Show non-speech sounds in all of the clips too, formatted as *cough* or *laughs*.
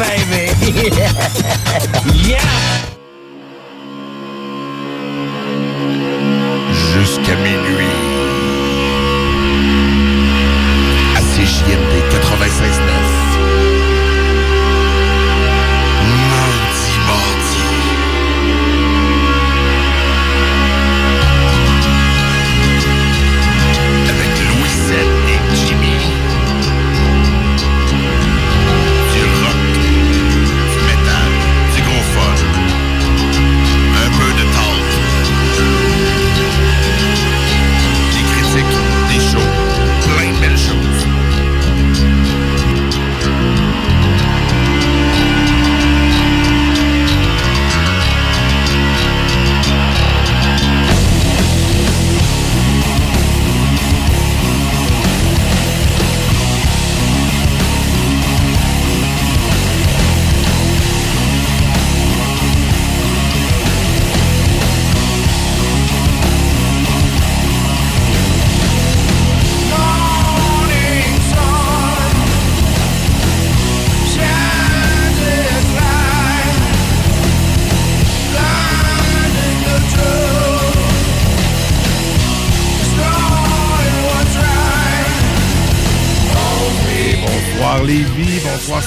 baby! *laughs* yeah!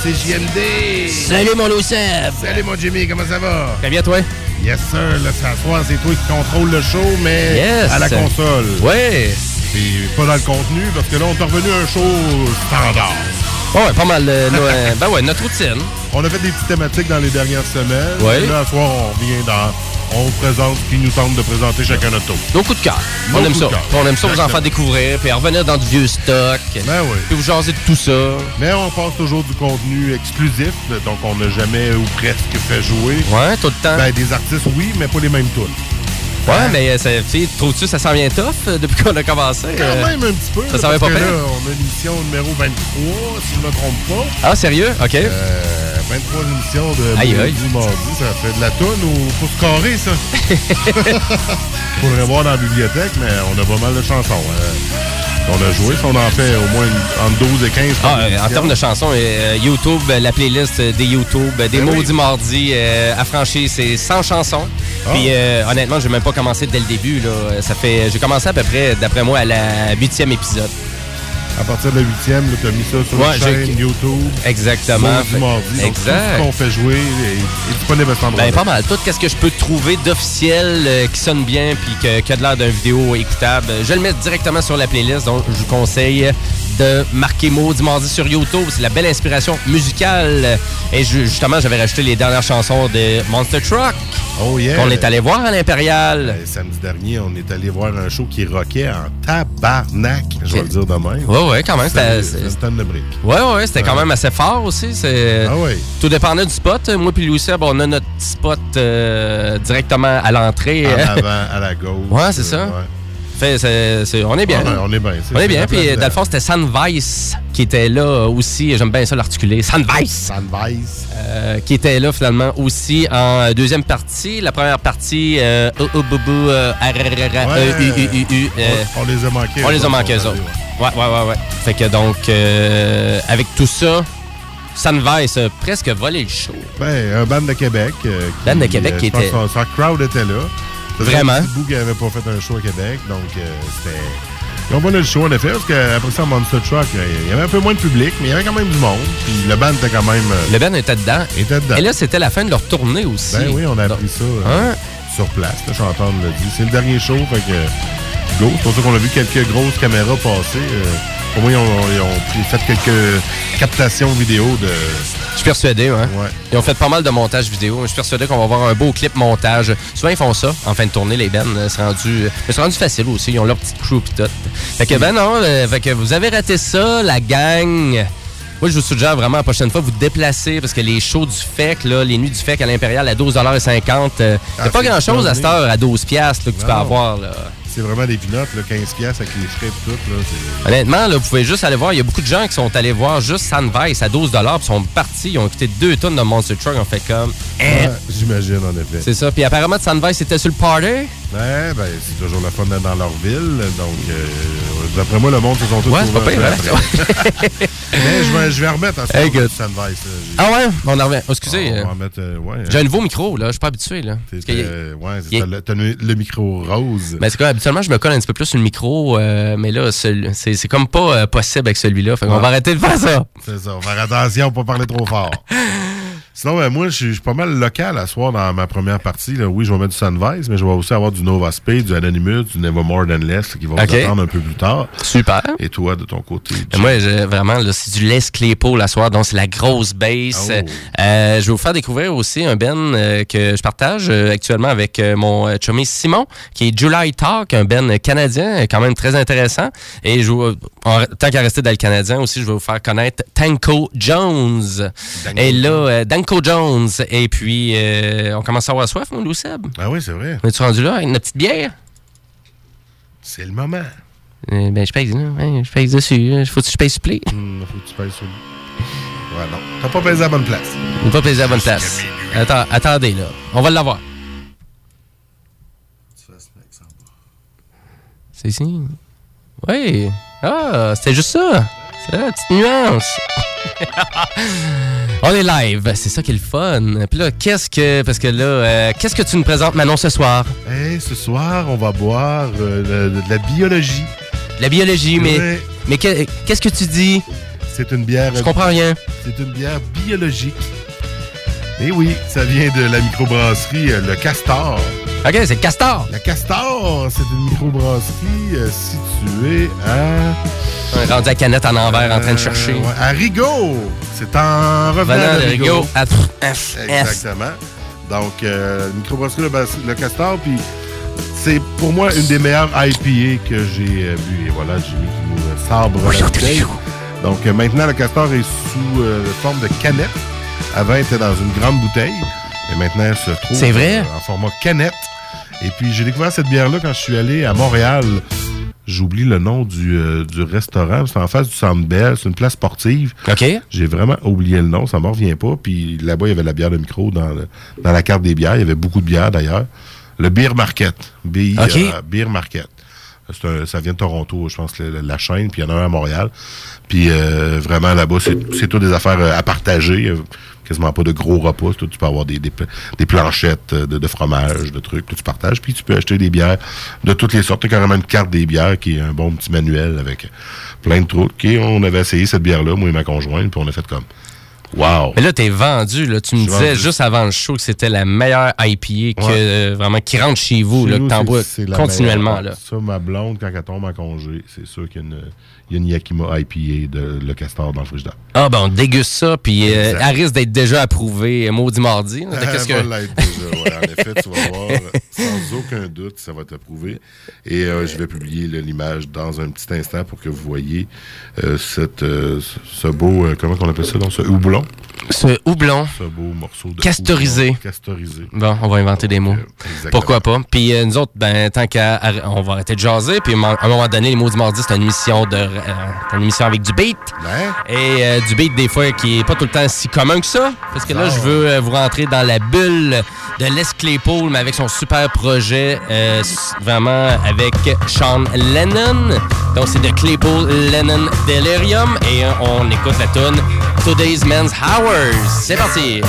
CJMD. Salut mon Lucef! Salut mon Jimmy, comment ça va? Très bien toi? Yes sir, là, ce soir, c'est toi qui contrôle le show, mais Yes. à la console. Ouais! Puis pas dans le contenu, parce que là, on est revenu à un show standard. Ouais, pas mal. euh, nos- euh, *laughs* ben ouais, notre routine. On a fait des petites thématiques dans les dernières semaines. Ouais. Et là, ce soir, on revient dans... On présente qui nous tente de présenter chacun notre tour. Nos coups de cœur. On aime ça. Puis On aime ça vous en Exactement. faire découvrir, puis revenir dans du vieux stock. Ben oui. Puis vous jaser de tout ça. Mais on passe toujours du contenu exclusif, donc on n'a jamais ou presque fait jouer. Ouais, tout le temps. Ben, des artistes, oui, mais pas les mêmes tunes. ouais, mais euh, ça- trouves-tu ça s'en vient tough euh, depuis qu'on a commencé? Quand euh? même un petit peu. ça s'en parce pas pire? on a l'émission numéro 23, si je ne me trompe pas. Ah, sérieux? OK. Euh, 23 émissions de Aïe, Mardi aïe. mardi. Ça fait de la toune ou pour se carrer, ça? *laughs* Faudrait voir dans la bibliothèque, mais on a pas mal de chansons. euh, qu'on a joué. On en fait au moins entre 12 et 15 Ah, euh, en termes de chansons, euh, YouTube, euh, la playlist des YouTube, des Ben oui. Maudits Mardis, euh, affranchis, c'est 100 chansons. Ah. Puis euh, honnêtement, j'ai même pas commencé dès le début. Là. Ça fait, j'ai commencé à peu près, d'après moi, à la huitième épisode. À partir de la 8e, tu as mis ça sur Ouais, la chaîne YouTube. Qu'on Mardi, mardi. Donc, Exact. Tout ce qu'on fait jouer est, est disponible à cet endroit. Ben, pas mal. Tout ce que je peux trouver d'officiel euh, qui sonne bien puis que- qui a de l'air d'un vidéo écoutable, euh, je le mets directement sur la playlist. Donc, je vous conseille de marquer Mardi sur YouTube. C'est la belle inspiration musicale. Et ju- justement, j'avais rajouté les dernières chansons de Monster Truck Oh yeah. qu'on est allé voir à l'Impérial. Euh, Samedi dernier, on est allé voir un show qui rockait en tabarnak, je vais le dire de même. Ouais, ouais, quand même. C'était une de briques. ouais, ouais, c'était quand même assez fort aussi. Ah ouais. Tout dépendait du spot. Moi puis Louis Seb, on a notre spot euh, directement à l'entrée. En *laughs* avant, à la gauche. Ouais, c'est ça. Ouais. Fait, on est bien. Ah, on est bien. On est bien. Puis, dans le fond, c'était Sandweiss qui était là aussi. J'aime bien ça l'articuler. Sandweiss. Sandweiss. Euh, qui était là finalement aussi en deuxième partie. La première partie, On, les a manqués. on les a manqués, eux autres. Ouais, ouais, ouais, ouais. Fait que donc, euh, avec tout ça, Sandweiss a presque volé le show. Ben, un band de Québec. euh, Band de Québec qui je pense était- Son, son crowd était là. Vraiment. petit bout qui n'avait pas fait un show à Québec, donc euh, c'était... Ils ont volé le show, en effet, parce qu'après ça, Monster Truck, euh, il y avait un peu moins de public, mais il y avait quand même du monde. Puis le band était quand même... euh, Le Ben était dedans. était dedans. Et là, c'était la fin de leur tournée aussi. Ben oui, on a appris ça euh, Hein? sur place. Le chanteur nous l'a dit. C'est le dernier show, fait que go. C'est pour ça qu'on a vu quelques grosses caméras passer. euh, au moins, ils ont, ils ont pris- fait quelques captations vidéo de... Je suis persuadé, hein? Ouais. Ils ont fait pas mal de montage vidéo. Je suis persuadé qu'on va avoir un beau clip montage. Souvent, ils font ça en fin de tournée, les bands. C'est rendu, c'est rendu facile aussi. Ils ont leur petite crew pis tout. Fait que, ben non, euh, fait que vous avez raté ça, la gang. Moi, je vous suggère vraiment la prochaine fois vous déplacer parce que les shows du FEC, là, les nuits du FEC à l'Impérial à 12,50 euh, Ah, c'est pas grand-chose à cette heure à 12 piastres, là, que tu peux avoir. Là. C'est vraiment des pinottes, là, 15 piastres avec les frais et tout. Là, Honnêtement, là, vous pouvez juste aller voir. Il y a beaucoup de gens qui sont allés voir juste Sandvice à 12 puis sont partis. Ils ont écouté deux tonnes de Monster Truck. On fait comme. Eh. Ouais, J'imagine, en effet. C'est ça. Puis apparemment, Sandvice était sur le party. Ouais, ben, c'est toujours le fun d'être dans leur ville. Donc, euh, d'après moi, le monde se sont tous Ouais, c'est pas pire, hein? *laughs* Mais je vais, je vais remettre à Hey, good. Ah ouais? On en revient. Oh, excusez. on euh, va en mettre, euh, ouais. J'ai un nouveau micro, là. Je suis pas habitué, là. T'es- ouais, c'est ça, le, t'as le, le micro rose. Ben, c'est quoi, habituellement, je me colle un petit peu plus sur le micro, euh, mais là, c'est c'est comme pas possible avec celui-là. Fait qu'on Ouais. va arrêter de faire ça. C'est ça. Faire attention, pas parler trop fort. *laughs* Sinon, ben, moi, je suis pas mal local à soir dans ma première partie. Là. Oui, je vais mettre du Sunrise, mais je vais aussi avoir du Nova Space, du Anonymous, du Nevermore Than Less qui vont Ok. vous attendre un peu plus tard. Super. Et toi, de ton côté? Ben, Moi, vraiment, c'est du Les Claypool la soir, donc c'est la grosse bass. Oh. Euh, je vais vous faire découvrir aussi un Ben euh, que je partage euh, actuellement avec euh, mon euh, chummy Simon, qui est July Talk, un Ben canadien, euh, quand même très intéressant. Et je en- tant qu'à rester dans le canadien aussi, je vais vous faire connaître Tanko Jones. Danko Et là, euh, Danko Jones. Et puis, euh, on commence à avoir soif, mon Lou Seb. Ah oui, c'est vrai. On est-tu rendu là avec notre petite bière? C'est le moment. Euh, ben, je pèse, là. Hein, je pèse dessus. Faut que je pèse supplé. Hum, faut que tu pèses sur le... Ouais, non. T'as pas pesé à la bonne place. On va peser à la bonne place. Attends, attendez, là. On va l'avoir. C'est ici. Oui. Ah, c'était juste ça. C'est la petite nuance. *laughs* On est live, c'est ça qui est le fun. Puis là, qu'est-ce que. Parce que là, euh, qu'est-ce que tu nous présentes, Manon, ce soir? Hey, ce soir, on va boire euh, de, de la biologie. La biologie, mais. Ouais, Mais que- qu'est-ce que tu dis? c'est une bière... Je comprends rien. C'est une bière biologique. Et oui, ça vient de la microbrasserie euh, Le Castor. Ok, c'est le castor. La Castor, c'est une microbrasserie euh, située à... Est rendu à canette en envers en train de chercher. Euh, ouais, à Rigaud. C'est en revenant Venant de de Rigaud. Rigaud à F. Exactement. Donc, euh, microbrasserie le, le Castor, puis c'est pour moi une des meilleures IPA que j'ai bu. Et voilà, Jimmy qui nous sabre. Donc, maintenant, le Castor est sous forme de canette. Avant, il était dans une grande bouteille. Et maintenant, elle se trouve vrai? en format canette. Et puis, j'ai découvert cette bière-là quand je suis allé à Montréal. J'oublie le nom du, euh, du restaurant. C'est en face du Centre Bell. C'est une place sportive. OK. J'ai vraiment oublié le nom, ça me revient pas. Puis là-bas, il y avait la bière de micro dans, le- dans la carte des bières. Il y avait beaucoup de bières d'ailleurs. Le Beer Market. B OK. Beer Market. C'est un- ça vient de Toronto, je pense, la, la chaîne. Puis il y en a un à Montréal. Puis euh, vraiment, là-bas, c'est c'est tout des affaires euh, à partager. euh, Quasiment pas de gros repas. tout, tu peux avoir des, des, pla- des planchettes euh, de, de fromage, de trucs que tu partages. Puis tu peux acheter des bières de toutes les sortes. Tu as carrément une carte des bières qui est un bon petit manuel avec plein de trucs. Et on avait essayé cette bière-là, moi et ma conjointe. Puis on a fait comme... Wow! Mais là, t'es vendu. Là. Tu me disais vendu. juste avant le show que c'était la meilleure IPA que, Ouais. euh, vraiment qui rentre chez vous, Chez là, que t'en bois continuellement. Là. Ça, ma blonde, quand elle tombe en congé, c'est sûr qu'il y a une, il y a une Yakima IPA de Le Castor dans le frigidaire. Ah, ben on déguste ça, puis euh, elle risque d'être déjà approuvée euh, maudit mardi. là. *laughs* Elle que... va l'être déjà, ouais. En effet, tu vas voir, euh, sans aucun doute, ça va t'approuver. Et euh, je vais publier l'image dans un petit instant pour que vous voyez euh, cette, ce- beau, comment on appelle ça, donc, ce houblon, Ce houblon. ce beau morceau de Castorisé. houblon Castorisé. Bon, on va inventer des mots. Exactement. Pourquoi pas? Puis euh, nous autres, ben, tant qu'à. On va arrêter de jaser. Puis à un moment donné, les mots du mardi, c'est une émission de. euh, une émission avec du beat. Et euh, du beat, des fois, qui est pas tout le temps si commun que ça. Parce que là, je veux vous rentrer dans la bulle de Les Claypool, mais avec son super projet, vraiment avec Sean Lennon. Donc, c'est de Claypool Lennon Delirium. Et on écoute la tune Today's Men's C'est parti!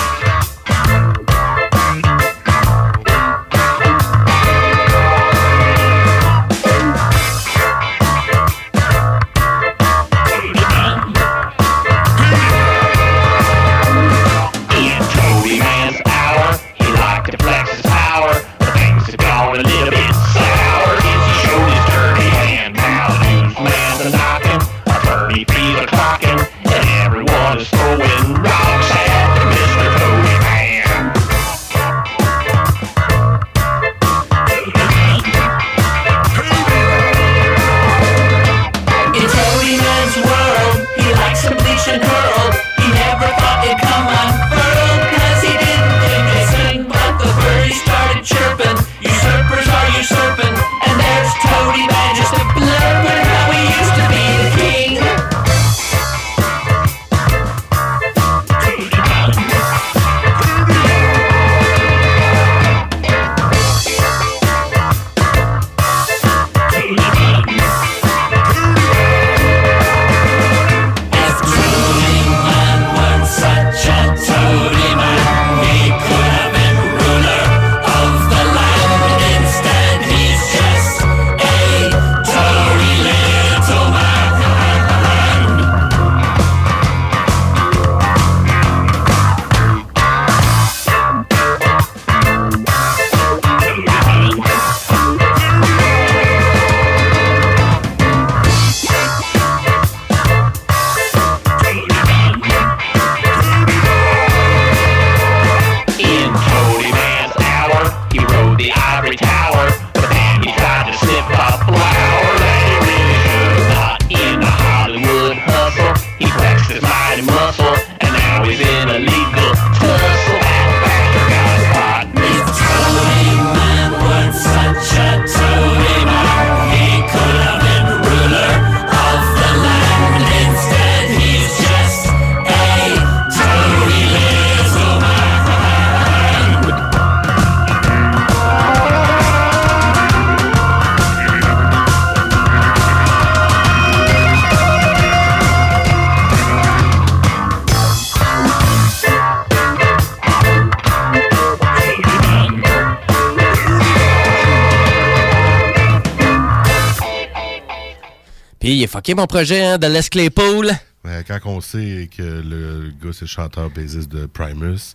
Il est fucké mon projet hein, de Les Claypool. Mais quand on sait que le gars, c'est le chanteur bassiste de Primus,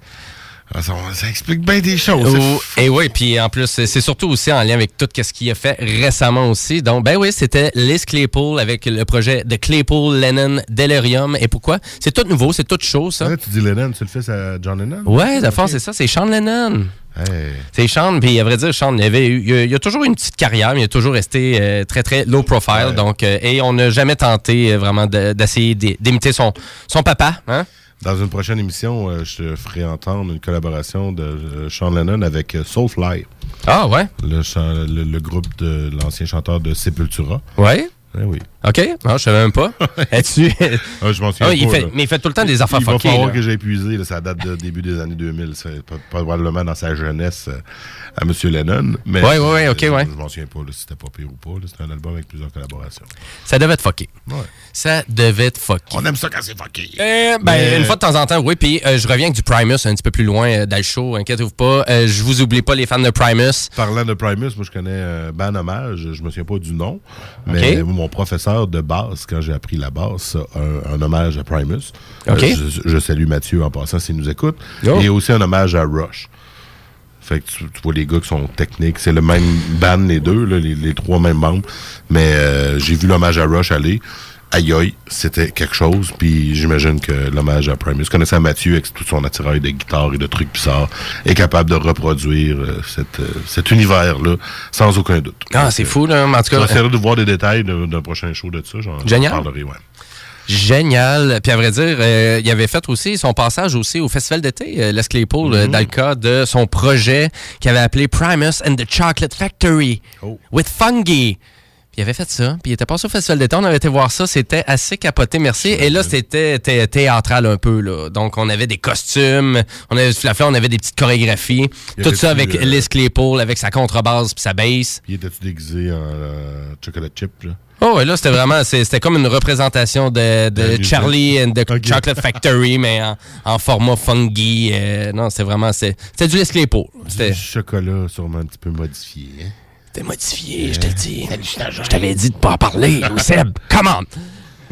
ah, ça, ça explique bien des choses. Oh, et oui, puis en plus, c'est surtout aussi en lien avec tout ce qu'il a fait récemment aussi. Donc, ben oui, c'était Liz Claypool avec le projet de Claypool Lennon Delirium. Et pourquoi? C'est tout nouveau, c'est toute chose, ça. Ouais, tu dis Lennon, tu le fais à John Lennon? Ouais, de fond, Ok. c'est ça, c'est Sean Lennon. Hey. C'est Sean, puis à vrai dire, Sean, il, avait eu- il, a, il a toujours eu une petite carrière, mais il a toujours resté euh, très, très low profile. Ouais. Donc, euh, et on n'a jamais tenté euh, vraiment de- d'essayer d'imiter son, son papa. Hein? Dans une prochaine émission, je te ferai entendre une collaboration de Sean Lennon avec Soulfly, Ah, ouais? le, chan- le, le groupe de l'ancien chanteur de Sepultura. Ouais? Eh oui. OK? Non, je savais même pas. *laughs* Es-tu... Ah, je m'en souviens Ah, il pas, fait, mais il fait tout le temps des affaires Il va fuckées. falloir là. que j'ai épuisé. là, ça date de début des années 2000. C'est probablement dans sa jeunesse euh, à M. Lennon. Ouais, ouais, ouais, ok, ouais. Je m'en souviens pas là, si c'était pas pire ou pas. C'était un album avec plusieurs collaborations. Ça devait être fucké. Ouais. Ça devait être fucké. On aime ça quand c'est fucké. Euh, ben, Mais- une fois de temps en temps, oui. Puis euh, je reviens avec du Primus un petit peu plus loin euh, dans le show. Inquiétez-vous pas. Euh, je vous oublie pas, les fans de Primus. Parlant de Primus, moi je connais Ben Hommage, je me souviens pas du nom, mais Ok. Mon professeur de basse, quand j'ai appris la basse, un, un hommage à Primus. Euh, je, je salue Mathieu en passant s'il nous écoute. Oh. Et aussi un hommage à Rush. Fait que tu, tu vois les gars qui sont techniques. C'est le même band, les deux, là, les, les trois mêmes membres. Mais euh, j'ai vu l'hommage à Rush aller. Aïe aïe, c'était quelque chose. Puis j'imagine que l'hommage à Primus, connaissant Mathieu avec tout son attirail de guitare et de trucs bizarres, est capable de reproduire euh, cette, euh, cet univers-là sans aucun doute. Ah, c'est fou, là. En tout cas, J'essaierai de voir des détails d'un prochain show de ça. Génial. parlerai, ouais. Génial. Puis à vrai dire, euh, il avait fait aussi son passage aussi au Festival d'été, euh, Les Claypool, euh, dans le cadre de son projet qu'il avait appelé Primus and the Chocolate Factory Oh. with Fungi. Il avait fait ça, puis il était passé au Festival d'été, on avait été voir ça, c'était assez capoté, merci. Et là, c'était thé- théâtral un peu, là. Donc, on avait des costumes, on avait du flafla, on avait des petites chorégraphies. Tout ça avec euh, Les Claypool, avec sa contrebasse puis sa bass. Puis étais-tu déguisé en euh, chocolate chip, là? Oh, ouais, là, c'était vraiment, c'était comme une représentation de, Charlie and the. Chocolate Factory, mais en, en format fungi. euh, non, c'était vraiment, c'était du. C'était Du chocolat sûrement un petit peu modifié. Hein? Modifié, je te le dis. Je t'avais dit de pas en parler, *laughs* Seb. Come on!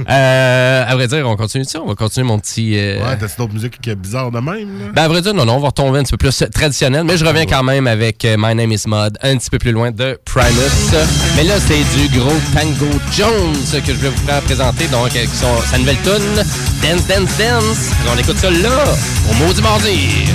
Euh, à vrai dire, on continue ça? On va continuer mon petit... euh, Ouais, t'as d'autres musiques qui est bizarre de même, là? Ben, à vrai dire, non, non, on va retomber un petit peu plus traditionnel, mais je reviens quand même avec euh, My Name is Mod, un petit peu plus loin de Primus. Mais là, c'est du gros Tango Jones que je vais vous faire présenter, donc, avec son, sa nouvelle tune Dance, Dance, Dance. On écoute ça là, au Maudit Mardi.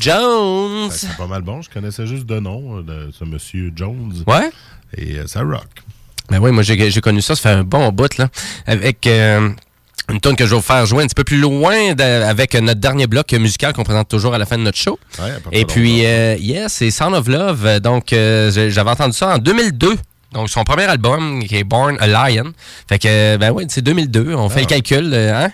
Jones. Ben, C'est pas mal bon. Je connaissais juste de nom, euh, de ce monsieur Jones. Ouais? Et euh, ça rock. Ben oui, moi j'ai connu ça, ça fait un bon bout, là. Avec euh, une tonne que je vais vous faire jouer un petit peu plus loin avec notre dernier bloc musical qu'on présente toujours à la fin de notre show. Ouais, Et puis, euh, yes, c'est Sound of Love. Donc, euh, j'avais entendu ça en 2002. Donc, son premier album, qui est Born a Lion. Fait que, ben oui, c'est 2002. On fait le calcul, hein?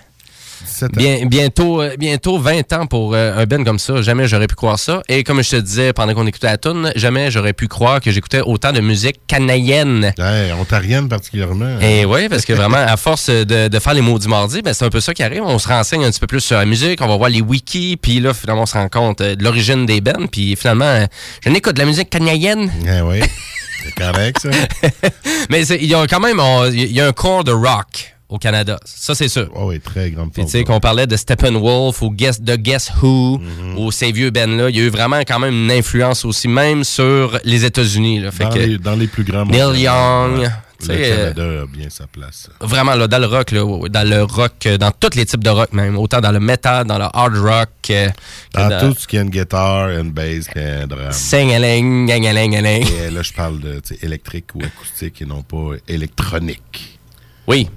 17 ans. Bien, bientôt, euh, bientôt 20 ans pour euh, un Ben comme ça. Jamais j'aurais pu croire ça. Et comme je te disais pendant qu'on écoutait la tune, jamais j'aurais pu croire que j'écoutais autant de musique canadienne. Ouais, ontarienne particulièrement. Et oui, parce que vraiment, à force de, de faire les maudits mardis, ben, c'est un peu ça qui arrive. On se renseigne un petit peu plus sur la musique, on va voir les wikis, puis là, finalement, on se rend compte euh, de l'origine des bands, puis finalement, je n'écoute de la musique canadienne, Ouais, ouais. *laughs* C'est correct, ça. *laughs* mais il y a quand même on- il y a un corps de rock au Canada. Ça, c'est sûr. Oh, oui, très grande Puis tu sais, qu'on parlait de Steppenwolf ou Guess, de Guess Who, ou ces vieux bands-là, il y a eu vraiment quand même une influence aussi, même sur les États-Unis. Dans, dans les plus grands Neil. Young, Ouais. Le Canada a bien sa place. Vraiment, là, dans le rock, là, dans le rock, euh, dans tous les types de rock même, autant dans le metal, dans le hard rock, euh, que Dans dans tout ce qui est une guitare, une bass, un drum. Sing-a-ling, gang-a-ling-a-ling. Et là, je parle de électrique ou acoustique et non pas électronique. Oui,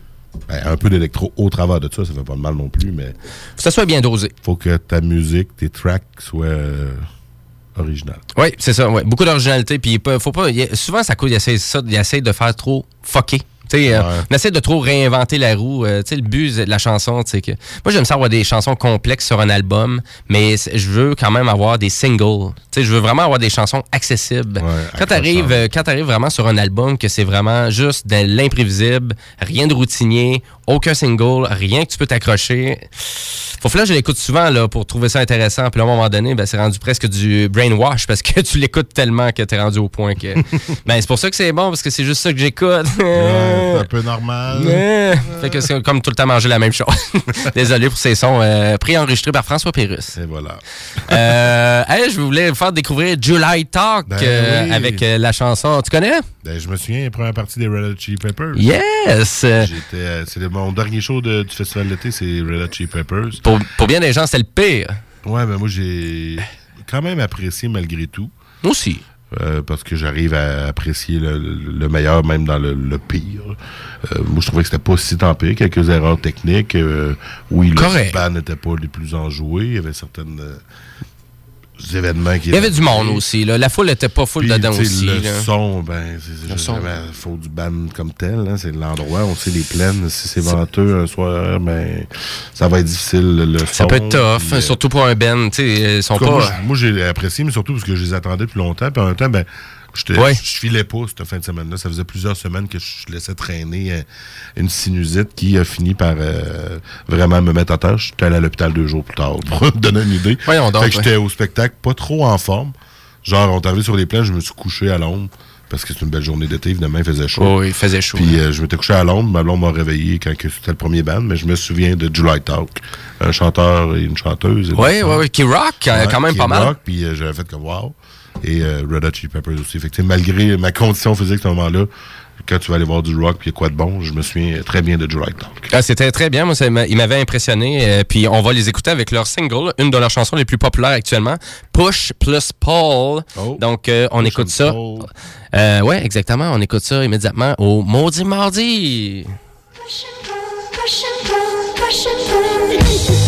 Ben, un peu d'électro au travers de ça, ça fait pas de mal non plus, mais faut que ça soit bien dosé. faut que ta musique, tes tracks soient euh, originales. Oui, c'est ça, ouais. beaucoup d'originalité, puis faut pas, a- souvent ça coûte, il essaie ça, il essaie de faire trop fucké. Tu euh, on essaie de trop réinventer la roue. euh, tu sais, le but de la chanson, tu sais que. Moi, j'aime ça avoir des chansons complexes sur un album, mais je veux quand même avoir des singles. Tu sais, je veux vraiment avoir des chansons accessibles. Ouais, quand t'arrives, accrocheurs. euh, quand t'arrives vraiment sur un album que c'est vraiment juste de l'imprévisible, rien de routinier, aucun single, rien que tu peux t'accrocher. Faut que là, je l'écoute souvent là, pour trouver ça intéressant. Puis là, à un moment donné, ben, c'est rendu presque du brainwash parce que *laughs* tu l'écoutes tellement que t'es rendu au point que. *laughs* ben, c'est pour ça que c'est bon parce que c'est juste ça que j'écoute. Ouais, c'est un peu normal. Ouais. fait que c'est comme tout le temps manger la même chose. *laughs* Désolé pour ces sons euh, préenregistrés par François Pérus. Et voilà. Euh, hey, je voulais vous faire découvrir July Talk Ben euh, oui. avec euh, la chanson. Tu connais? Ben, je me souviens, la première partie des Red Hot Chili Peppers. Yes! J'étais, c'est le- mon dernier show de- du festival d'été, c'est Red Hot Chili Peppers. Pour, pour bien des gens, c'est le pire. Ouais, ben moi j'ai quand même apprécié malgré tout. Moi aussi. euh, parce que j'arrive à apprécier le, le meilleur même dans le, le pire. Euh, moi, je trouvais que c'était pas si tant pire. Quelques erreurs techniques. euh, oui, le Correct. band n'était pas les plus enjoués. Il y avait certaines événements qui Il y avait du monde aussi. Là. La foule était pas Puis, dedans aussi. Le là. son, ben, c'est faut du band comme tel. hein, c'est l'endroit. On sait les plaines. Si c'est venteux un soir, ben, ça va être difficile. Le, Ça son, peut être tough, euh, surtout pour un Ben. sais, Ils sont cas, pas. Moi, j'ai apprécié, mais surtout parce que je les attendais depuis longtemps. Puis en même temps, ben, Ouais. je filais pas cette fin de semaine-là. Ça faisait plusieurs semaines que je laissais traîner euh, une sinusite qui a fini par euh, vraiment me mettre à terre. J'étais allé à l'hôpital deux jours plus tard, pour *laughs* me donner une idée. Voyons donc, Fait que ouais. j'étais au spectacle, pas trop en forme. Genre, on est arrivé sur les plages, je me suis couché à l'ombre. Parce que c'est une belle journée d'été, évidemment, il faisait chaud. Oh, il faisait chaud. Puis euh, je m'étais couché à l'ombre, ma blonde m'a réveillé quand c'était le premier band, mais je me souviens de July Talk, un chanteur et une chanteuse. Oui, oui, oui. Qui rock, Ouais, quand même pas est mal. rock, puis euh, j'avais fait comme wow. Et euh, Red Hot Chili Peppers aussi. Fait que, malgré ma condition physique à ce moment-là, quand tu vas aller voir du rock, puis il y a quoi de bon, je me souviens très bien de Talk. Ah, C'était très bien. Moi, ça il m'avait impressionné. euh, puis on va les écouter avec leur single, une de leurs chansons les plus populaires actuellement, Push plus Paul. Oh. Donc, euh, on écoute ça. Euh, ouais, exactement. On écoute ça immédiatement au Maudit Mardi. Push and pull, push and pull, push and pull.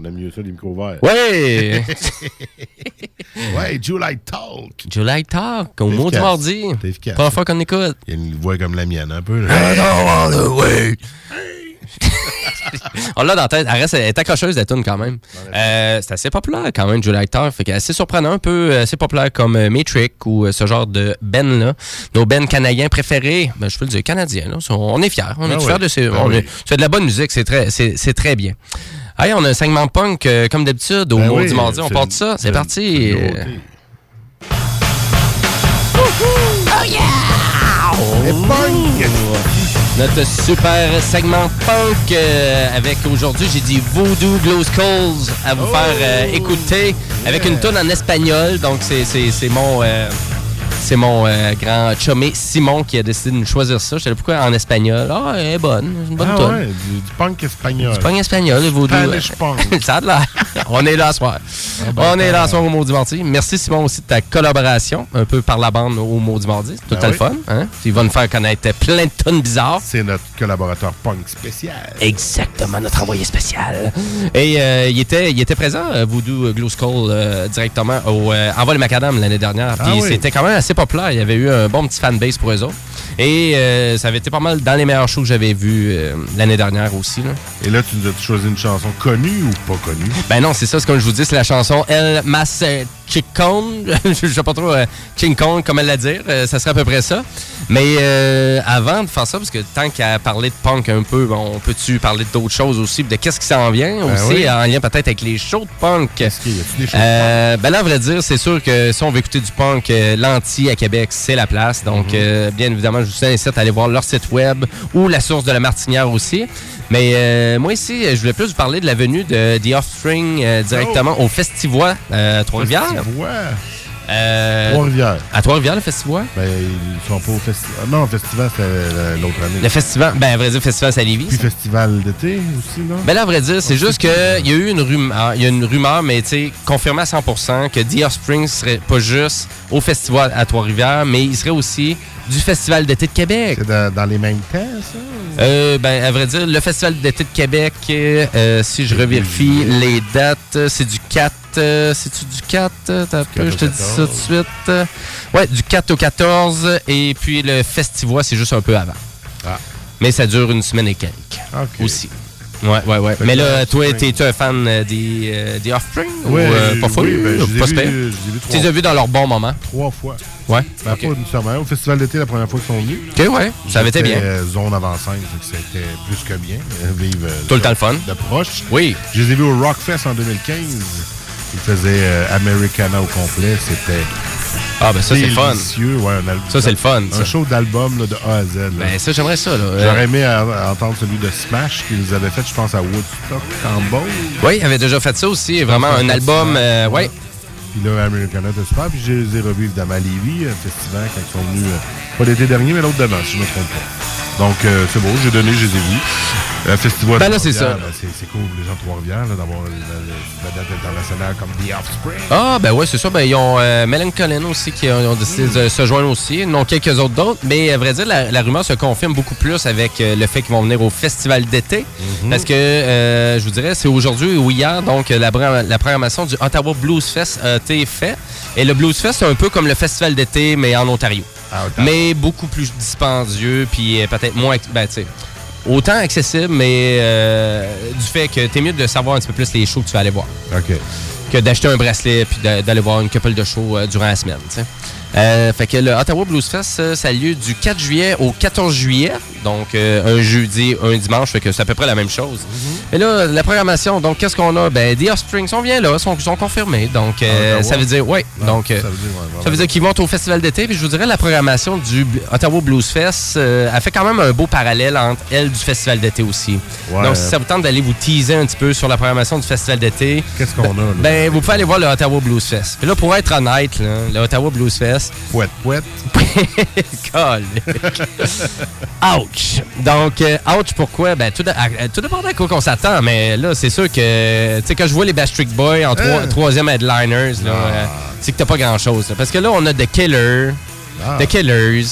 On aime mieux ça, les micros verts. Ouais! *laughs* Ouais, July Talk. July Talk, au Maudit efficace. Mardi. C'est efficace. Première fois qu'on écoute. Il y a une voix comme la mienne, un peu. I don't wanna wait. On l'a dans la tête. Elle, reste, elle est accrocheuse, la tune quand même. Euh, c'est assez populaire quand même, July Talk. Fait que assez surprenant, un peu euh, assez populaire comme euh, Matrix ou ce genre de Ben là. Nos Ben canadiens préférés. Ben, je peux le dire canadiens. Là. On est fiers. On Ah est oui. fiers de ces. Ah oui. est- C'est de la bonne musique. C'est très, c'est très bien. Hey, on a un segment punk euh, comme d'habitude au Ben oui, Mardi. On part de ça. C'est parti. une Euh, nouveauté. Notre super segment punk euh, avec aujourd'hui, j'ai dit Voodoo Glow Skulls à vous faire euh, écouter avec une tonne en espagnol. Donc, c'est, mon, c'est mon euh, grand chumé Simon qui a décidé de nous choisir ça. Je sais pas pourquoi en espagnol. Ah, elle est bonne. C'est une bonne Ah tonne. ouais, du, du punk espagnol. Pas en espagnol, le Voodoo. Spanish punk. *laughs* Ça a de l'air. *laughs* On est là ce soir. ben, On est là ben. ce soir au Maudit Mardi. Merci Simon aussi de ta collaboration, un peu par la bande au Maudit Mardi. C'est tout Ben à le fun. Hein? Il va nous faire connaître plein de tonnes bizarres. C'est notre collaborateur punk spécial. Exactement, notre envoyé spécial. Et euh, il, était, il était présent, euh, Voodoo Glow Skull, euh, directement au euh, Envol Macadam l'année dernière. Ah Puis oui. c'était quand même assez populaire. Il y avait eu un bon petit fanbase pour eux autres. Et euh, ça avait été pas mal dans les meilleurs shows que j'avais vus euh, l'année dernière aussi. là. Et là, tu nous as choisi une chanson connue ou pas connue? Ben non, c'est ça, c'est comme je vous dis, c'est la chanson El Mas Chick Kong, *laughs* je sais pas trop, euh, King Kong, comment la dire, euh, ça serait à peu près ça. Mais euh, avant de faire ça, parce que tant qu'à parler de punk un peu, bon, on peut-tu parler d'autres choses aussi, de qu'est-ce qui s'en vient aussi, oui. en lien peut-être avec les shows de punk? Est-ce qu'il y a des choses ben là, à vrai dire, c'est sûr que si on veut écouter du punk, l'anti à Québec, c'est la place. Donc, Mhm. bien évidemment, je vous incite à aller voir leur site web ou la source de la Martinière aussi. Mais euh, moi ici, je voulais plus vous parler de la venue de The Offspring euh, directement Oh. au Festivois euh, à Trois-Rivières. Ouais. Euh, Trois-Rivières. à Trois-Rivières, le Festivois? Ben, ils sont pas au festival. Non, le festival, c'était euh, l'autre année. Le festival, ben à vrai dire, le festival, c'est à Lévis. Puis ça. festival d'été aussi, non? Ben là, à vrai dire, c'est juste qu'il y a eu une rumeur, il y a une rumeur, mais tu sais, confirmée à 100% que The Offspring serait pas juste au festival à Trois-Rivières, mais il serait aussi du Festival d'été de Québec. c'est dans, dans les mêmes temps, ça? Euh, ben, à vrai dire, le Festival d'été de Québec, euh, si je revérifie les dates, c'est du 4. euh, C'est-tu du 4? euh, t'as peu, je te dis ça tout 14. de suite. Ouais, du 4 au 14. Et puis le Festivois, c'est juste un peu avant. Ah. Mais ça dure une semaine et quelques OK. aussi. Ouais, ouais, ouais. Mais là, toi, t'es-tu un fan euh, des, euh, des Offspring? Ouais, ou euh, pas full? oui, ben, pas vus Tu les as vus dans leur bon moment? trois fois. Ouais. Ben, Ok. pas nécessairement. Au festival d'été, la première fois qu'ils sont venus. Ok, ouais. Ça avait été bien. zone avant-5, donc c'était plus que bien. Euh, Tout le temps le fun. de proche. Oui. Je les ai vus au Rockfest en 2015. Ils faisaient Americana au complet. C'était Ah, ben ça, c'est fun. Ouais, un Ça, c'est le fun, ça. Un show d'album de A à Z. là. Ben, ça, j'aimerais ça, là. J'aurais aimé à- à entendre celui de Smash qu'ils avaient fait, je pense, à Woodstock, Beauce. Oui, il avait déjà fait ça aussi. Vraiment un album. euh, ouais. Puis là, Americana était super. Puis je les ai revus évidemment à Lévis, un festival, quand ils sont venus, euh, pas l'été dernier, mais l'autre d'avant, si je ne me trompe pas. Donc, euh, c'est beau, j'ai donné, je les ai vus. Le festival Ben là, c'est ça. ben, c'est cool, les gens de Trois-Rivières, d'avoir une vedette internationale comme The Offspring. Ah, ben ouais, c'est ça. Ben, ils ont euh, Collin aussi qui ont, ont décidé de se joindre aussi. Ils ont quelques autres d'autres. Mais à vrai dire, la, la rumeur se confirme beaucoup plus avec euh, le fait qu'ils vont venir au festival d'été. Parce que, euh, je vous dirais, c'est aujourd'hui ou hier, donc la, la programmation du Ottawa Blues Fest a été faite. Et le Blues Fest, c'est un peu comme le festival d'été, mais en Ontario. Ah, mais beaucoup plus dispendieux, puis euh, peut-être moins, ben, tu sais, autant accessible, mais euh, du fait que t'es mieux de savoir un petit peu plus les shows que tu vas aller voir OK. que d'acheter un bracelet puis d'aller voir une couple de shows euh, durant la semaine. tu sais. Euh, fait que le Ottawa Blues Fest, ça a lieu du 4 juillet au 14 juillet. Donc, euh, un jeudi, un dimanche. Fait que c'est à peu près la même chose. Et là, la programmation, donc, qu'est-ce qu'on a? Ben, The Offspring sont bien là, sont, sont confirmés. Donc, euh, Ottawa? ça veut dire, oui. Ah, donc, euh, ça veut dire, ouais, qu'ils vont au festival d'été. Puis je vous dirais, la programmation du Ottawa Blues Fest euh, a fait quand même un beau parallèle entre elle du festival d'été aussi. Ouais. Donc, si ça vous tente d'aller vous teaser un petit peu sur la programmation du festival d'été, Qu'est-ce qu'on a, là? ben, vous pouvez aller voir le Ottawa Blues Fest. Puis là, pour être honnête, là, le Ottawa Blues Fest, Pouette, pouette. *laughs* Colle. *laughs* ouch. Donc, euh, ouch, pourquoi? Ben, tout, de- à- tout dépend à quoi qu'on s'attend, mais là, c'est sûr que, tu sais, quand je vois les Backstreet Boys en trois- Hein? troisième headliners, là, euh, c'est que t'as pas grand-chose. Parce que là, on a The Killer, Ah. The Killers,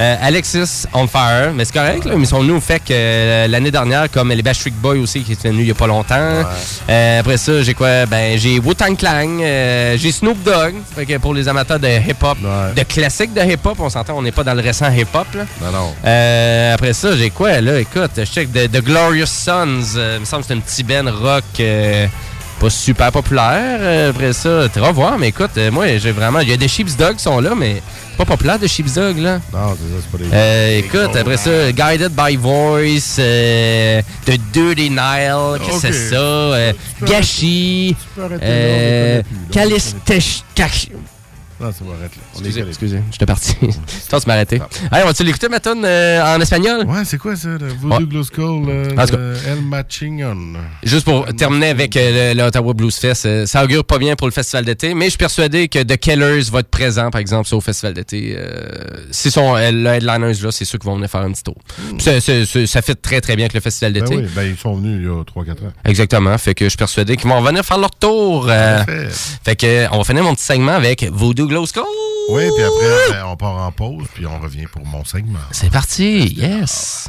euh, Alexis on Fire, mais c'est correct, là, mais ils sont venus au fait que euh, l'année dernière, comme les Backstreet Boys aussi, qui étaient venus il y a pas longtemps. Euh, après ça, j'ai quoi? Ben, j'ai Wu-Tang Clan, euh, j'ai Snoop Dogg, fait que pour les amateurs de hip-hop, Ouais. de classique de hip-hop, on s'entend, on n'est pas dans le récent hip-hop, là. Non, non. Euh, après ça, j'ai quoi, là? Écoute, je check The, The Glorious Sons. euh, il me semble que c'est un petit ben rock euh, pas super populaire. Euh, après ça, tu vas voir, mais écoute, euh, moi, j'ai vraiment... Il y a des Sheep's Dog qui sont là, mais pas populaire, de Sheep's Dog, là. Non, c'est ça, c'est pas des. Euh, écoute, après ça, Guided by Voice, euh, The Dirty Nile, qu'est-ce que c'est ça? Euh, euh, là. Calistesh... Non, c'est bon, arrête là. On Excusez, excusez, j'étais parti. Tu m'as arrêté. Allez, on va-tu l'écouter, ma tune, euh, en espagnol? Ouais, c'est quoi ça, le Voodoo Ouais. Glow Skull, euh, El Machignon? Juste pour terminer avec euh, le, le Ottawa Blues Fest, euh, ça augure pas bien pour le festival d'été, mais je suis persuadé que The Killers va être présent, par exemple, le festival d'été. Si sont le headliners là, c'est sûr qu'ils vont venir faire un petit tour. Puis ça, ça- ça- ça fit très très bien avec le festival Ben d'été. oui, ben ils sont venus il y a 3-4 ans. Exactement. Fait que je suis persuadé qu'ils vont venir faire leur tour. fait que on va finir mon petit segment avec Voodoo Glow Skull. Oui, puis après, ben, on part en pause, puis on revient pour mon segment. C'est parti. Yes.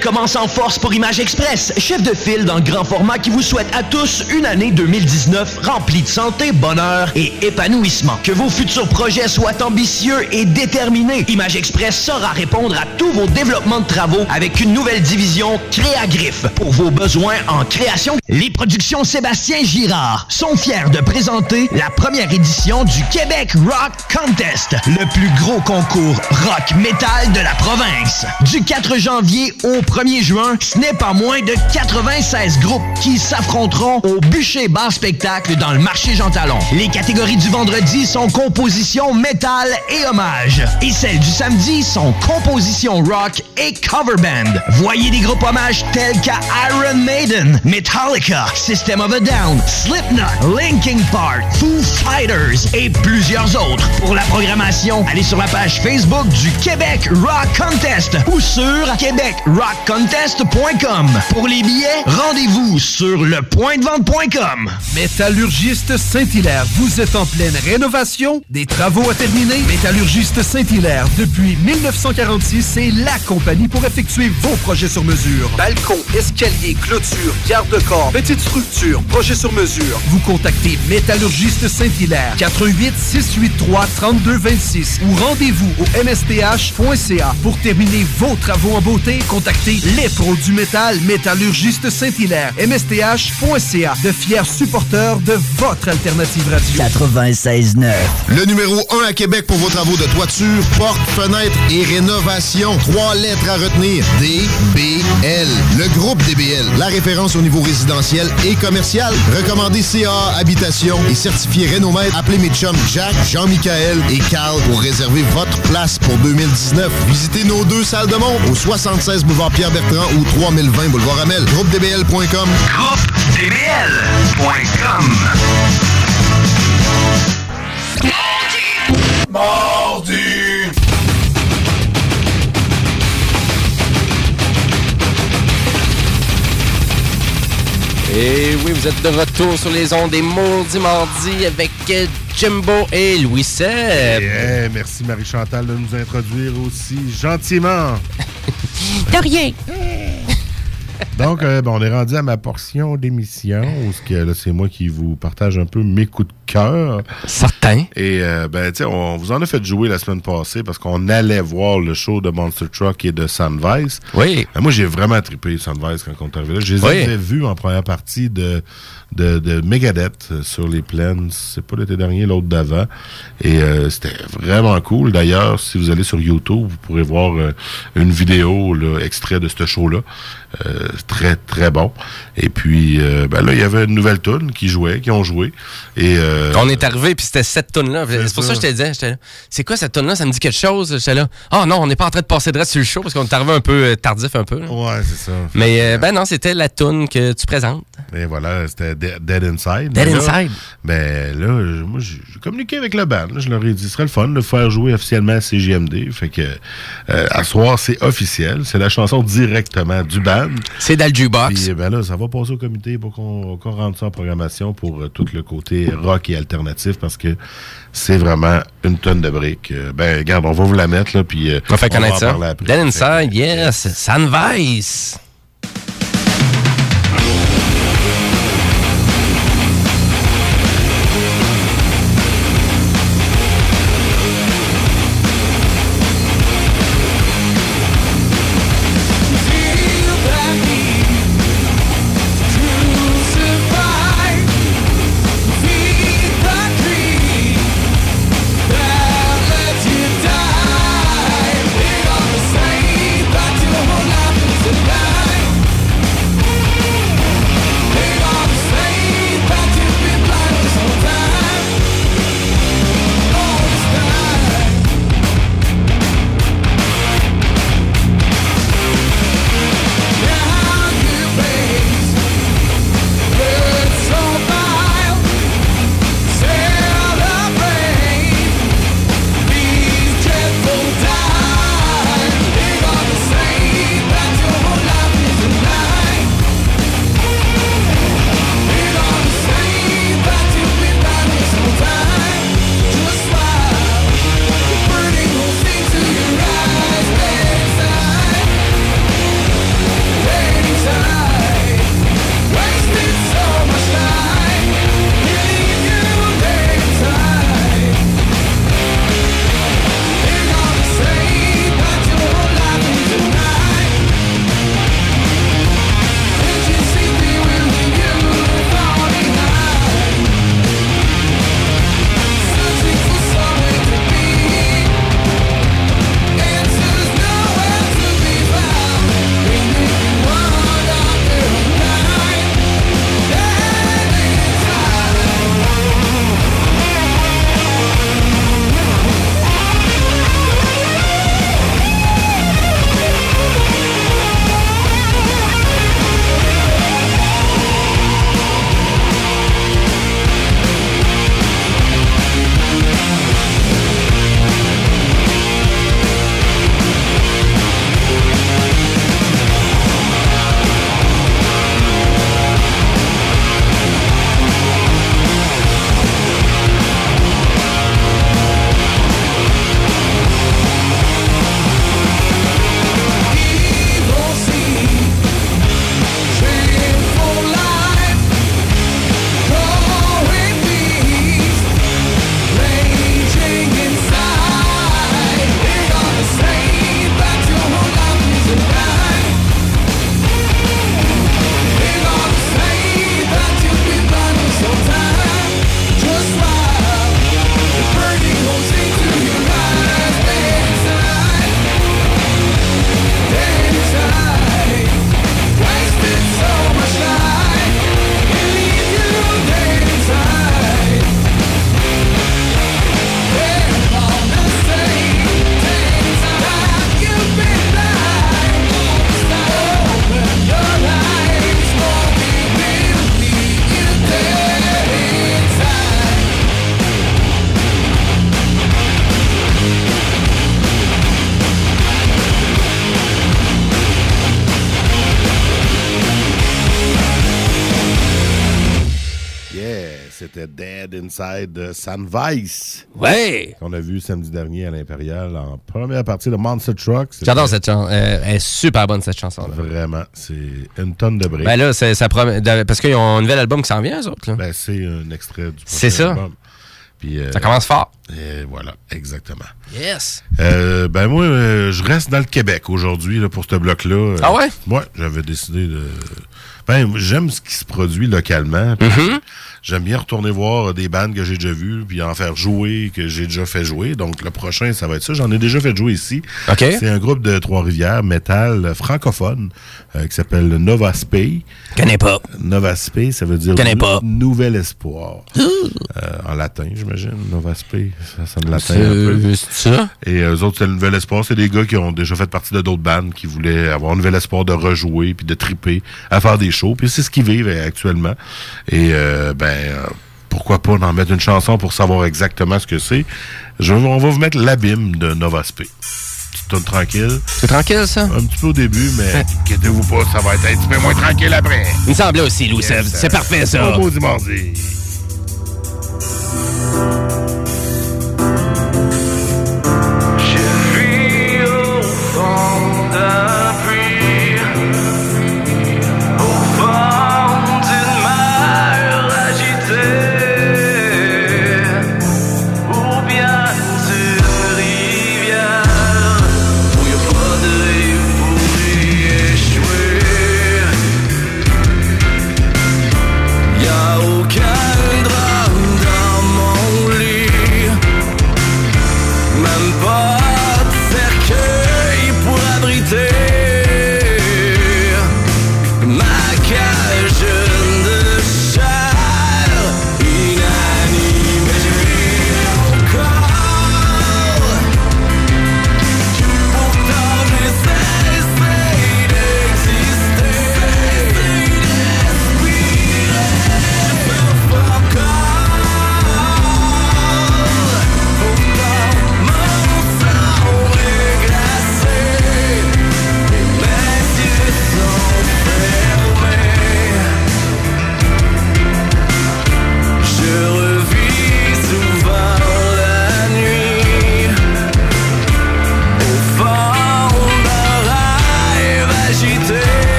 Commence en force pour Image Express, chef de file dans le grand format qui vous souhaite à tous une année 2019 remplie de santé, bonheur et épanouissement. Que vos futurs projets soient ambitieux et déterminés, Image Express saura répondre à tous vos développements de travaux avec une nouvelle division Créagriffe pour vos besoins en création. Les productions Sébastien Girard sont fiers de présenter la première édition du Québec Rock Contest, le plus gros concours rock metal de la province. Du 4 janvier au 1er juin, ce n'est pas moins de 96 groupes qui s'affronteront au bûcher bar spectacle dans le marché Jean Talon. Les catégories du vendredi sont composition métal et hommage. Et celles du samedi sont composition rock et cover band. Voyez des groupes hommages tels qu'à Iron Maiden, Metallica, System of a Down, Slipknot, Linkin Park, Foo Fighters et plusieurs autres. Pour la programmation, allez sur la page Facebook du Québec Rock Contest ou sur québecrockcontest.com. Pour les billets, rendez-vous sur lepointdevente.com. Métallurgiste Saint-Hilaire, vous êtes en pleine rénovation, des travaux à terminer. Métallurgiste Saint-Hilaire, depuis 1946, c'est la compagnie pour effectuer vos projets sur mesure. Balcon, escalier, clôture, garde-corps, petite structure, projet sur mesure. Vous contactez Métallurgiste Saint-Hilaire, 88 683 3226 ou rendez-vous au msth.ca pour terminer vos travaux en beauté. Contactez les pros du métal, Métallurgiste Saint-Hilaire, msth.ca, de fiers supporters de votre alternative radio. 96.9. Le numéro 1 à Québec pour vos travaux de toiture, porte, fenêtre et rénovation. Trois lettres à retenir. DBL. Le groupe DBL. La référence au niveau résidentiel et commercial. Recommandé CA Habitation et certifié Rénomètre. Appelez mes chums Jacques, Jean-Michael et Carl pour réserver votre place pour 2019. Visitez nos deux salles de monde au 76 boulevard Pierre-Bertrand ou 3020 boulevard Amel. GroupeDBL.com. GroupeDBL.com Mardi! Et oui, vous êtes de retour sur les ondes des Maudits Mardis avec euh, Jimbo et Louis Seb. Yeah, merci Marie-Chantal de nous introduire aussi gentiment. De rien. Donc, euh, ben, on est rendu à ma portion d'émission où c'est moi qui vous partage un peu mes coups de cœur. Certain. Et euh, ben, tu sais, on vous en a fait jouer la semaine passée parce qu'on allait voir le show de Monster Truck et de Sunvice. Oui. Ben, moi, j'ai vraiment trippé Sunvice quand on est arrivé là. Je les Oui. avais vus en première partie de, de, de Megadeth euh, sur les plaines. C'est pas l'été dernier, l'autre d'avant. Et euh, c'était vraiment cool. D'ailleurs, si vous allez sur YouTube, vous pourrez voir euh, une vidéo, là, extrait de ce show-là. Très, très bon. Et puis, ben là, il y avait une nouvelle tune qui jouait, qui ont joué. Et, euh, On est arrivé, puis c'était cette tonne-là. C'est pour ça que je te disais, j'étais là, c'est quoi cette tonne-là? Ça me dit quelque chose? J'étais là, oh non, on n'est pas en train de passer de reste sur le show parce qu'on est arrivé un peu euh, tardif un peu. là. Ouais, c'est ça. Mais euh, ben non, c'était la toune que tu présentes. Et voilà, c'était De- Dead Inside. Dead là, Inside. Ben là, moi, j'ai communiqué avec le band. Je leur ai dit, ce serait le fun de faire jouer officiellement à CGMD. Fait que, euh, à soir, c'est officiel. C'est la chanson directement du band. C'est dans le jukebox. Puis, ben là, ça va passer au comité pour qu'on rentre ça en programmation pour euh, tout le côté rock et alternatif parce que c'est vraiment une tonne de briques. Euh, ben, regarde, on va vous la mettre, là, puis euh, On va faire va connaître en ça. parler après. Inside, yes. Sunvice. Big Dead Inside de San Vice. Ouais! Qu'on a vu samedi dernier à l'Impérial en première partie de Monster Truck. J'adore cette chanson. Euh, elle est super bonne, cette chanson-là. Vraiment, c'est une tonne de briques. Ben là, c'est- ça promet- de- parce qu'ils ont un nouvel album qui s'en vient, eux autres. là. Ben, c'est un extrait du C'est ça. album. Puis, euh, Ça commence fort. Et voilà, exactement. Yes! Euh, ben moi, euh, je reste dans le Québec aujourd'hui là, pour ce bloc-là. Ah ouais? Moi, j'avais décidé de... Ben, j'aime ce qui se produit localement. Mm-hmm. J'aime bien retourner voir des bandes que j'ai déjà vues, puis en faire jouer, que j'ai déjà fait jouer. Donc, le prochain, ça va être ça. J'en ai déjà fait jouer ici. OK. C'est un groupe de Trois-Rivières, métal euh, francophone, euh, qui s'appelle Nova Spay. Connais pas. Nova Spay, ça veut dire Connais pas. Nouvel Espoir. Euh, en latin, j'imagine. Nova Spay, ça sonne latin un peu. C'est ça? Et eux autres, c'est le Nouvel Espoir. C'est des gars qui ont déjà fait partie de d'autres bandes, qui voulaient avoir un nouvel espoir de rejouer, puis de triper, à faire des shows. Puis c'est ce qu'ils vivent euh, actuellement. Et euh, ben, euh, pourquoi pas en mettre une chanson pour savoir exactement ce que c'est? Je- On va vous mettre l'abîme de Nova Spé. Petite tranquille. C'est tranquille, ça? Un petit peu au début, mais inquiétez-vous pas, ça va être un petit peu moins tranquille après. Il me semblait aussi, Lou. c'est- Yes, C'est euh, parfait, ça. Bon maudit mardi.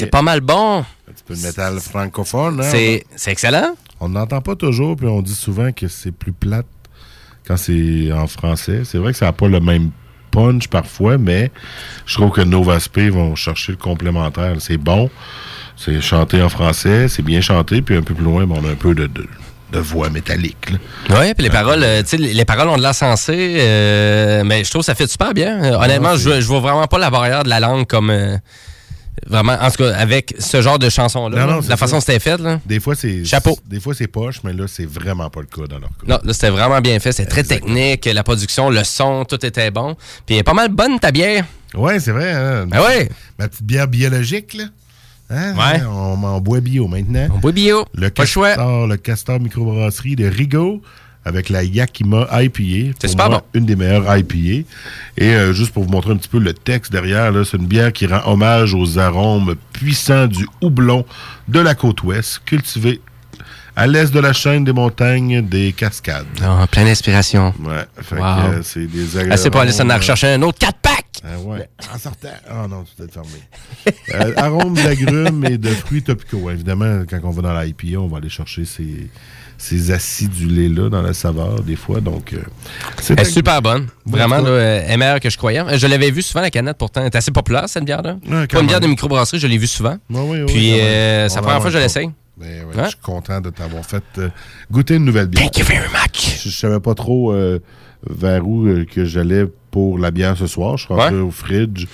C'est pas mal bon. Un petit peu de métal francophone. hein? C'est excellent. On n'entend pas toujours, puis on dit souvent que c'est plus plate quand c'est en français. C'est vrai que ça n'a pas le même punch parfois, mais je trouve que Novaspé vont chercher le complémentaire. C'est bon, c'est chanté en français, c'est bien chanté, puis un peu plus loin, ben, on a un peu de, de, de voix métallique. Oui, puis les paroles, euh, tu sais, les les paroles ont de l'air sensé, euh, mais je trouve que ça fait super bien. Euh, Honnêtement, je, je vois vraiment pas la barrière de la langue comme. Vraiment, en tout cas, avec ce genre de chanson-là, Non, non, là, c'est la façon dont c'était fait, là. Des fois, c'est. Chapeau. Des fois, c'est poche, mais là, c'est vraiment pas le cas dans leur cas. Non, là, c'était vraiment bien fait. C'était très technique. La production, le son, tout était bon. Puis elle est pas mal bonne, ta bière. Ouais, c'est vrai. Hein? Ben ouais. Ma petite bière biologique, là. Hein? Ouais. On, on boit bio maintenant. On boit bio. Le Pas le choix. castor, le castor microbrasserie de Rigaud avec la Yakima IPA. C'est Pour super moi, bon. Une des meilleures IPA. Et euh, juste pour vous montrer un petit peu le texte derrière, là, c'est une bière qui rend hommage aux arômes puissants du houblon de la côte ouest, cultivé à l'est de la chaîne des montagnes des Cascades. Ah, plein d'inspiration. Ouais, fait Wow. que, euh, c'est des Elle sait pas aller s'en rechercher un autre 4 pack. ah ouais. En sortant. Ah non, tu être fermé. Euh, arômes *laughs* d'agrumes et de fruits topicaux. Évidemment, quand on va dans l'IPA, on va aller chercher ces, ces acidulés-là dans la saveur, des fois. Donc, euh, c'est Elle est super bonne. Vraiment, là, euh, elle est meilleure que je croyais. Je l'avais vu souvent, la canette, pourtant. Elle est assez populaire, cette bière-là. Ouais, Pas une bière de microbrasserie, je l'ai vue souvent. Ouais, ouais, ouais, Puis, euh, c'est la première fois que je l'essaye. Ben ouais, Hein? Je suis content de t'avoir fait euh, goûter une nouvelle bière. Thank you very much. Je, je savais pas trop euh, vers où euh, que j'allais pour la bière ce soir. Je suis rentré Ouais. au fridge,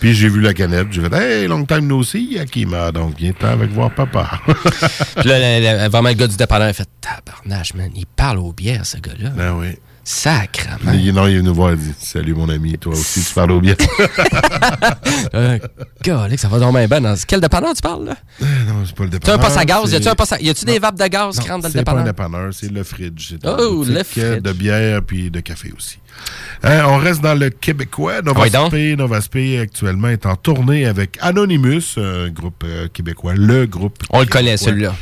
puis j'ai vu la canette. J'ai fait « Hey, long time no see, Yakima. » Donc, viens-t'en avec voir papa. *laughs* Puis là, la- vraiment, le gars du dépanneur a fait Tabarnache, man. Il parle aux bières, ce gars-là. ben oui. Sacrement. Il, non, il est venu voir, il dit Salut mon ami, toi aussi, tu parles au bien. Euh, ça va donc bien ben. Dans quel dépanneur tu parles, là? non, c'est pas le Tu as dépanneur. un poste à gaz? Y a-tu des vapes de gaz qui rentrent dans le C'est pas un dépanneur? dépanneur, c'est le fridge. C'est Oh, le euh, fridge. De bière puis de café aussi. Hein, on reste dans le québécois. Novaspé, Novaspé actuellement est en tournée avec Anonymous, un groupe euh, québécois, le groupe. On le connaît, celui-là.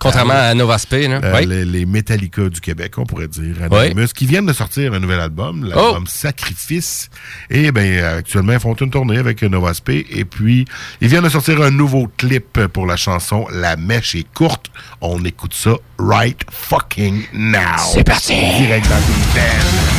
Contrairement à Novaspé, là. Euh, Oui. les, les Metallica du Québec, on pourrait dire. Anonymous, qui viennent de sortir un nouvel album, l'album Oh! Sacrifice. Et ben actuellement, ils font une tournée avec Novaspé. Et puis, ils viennent de sortir un nouveau clip pour la chanson La mèche est courte. On écoute ça right fucking now. C'est parti! Direct dans une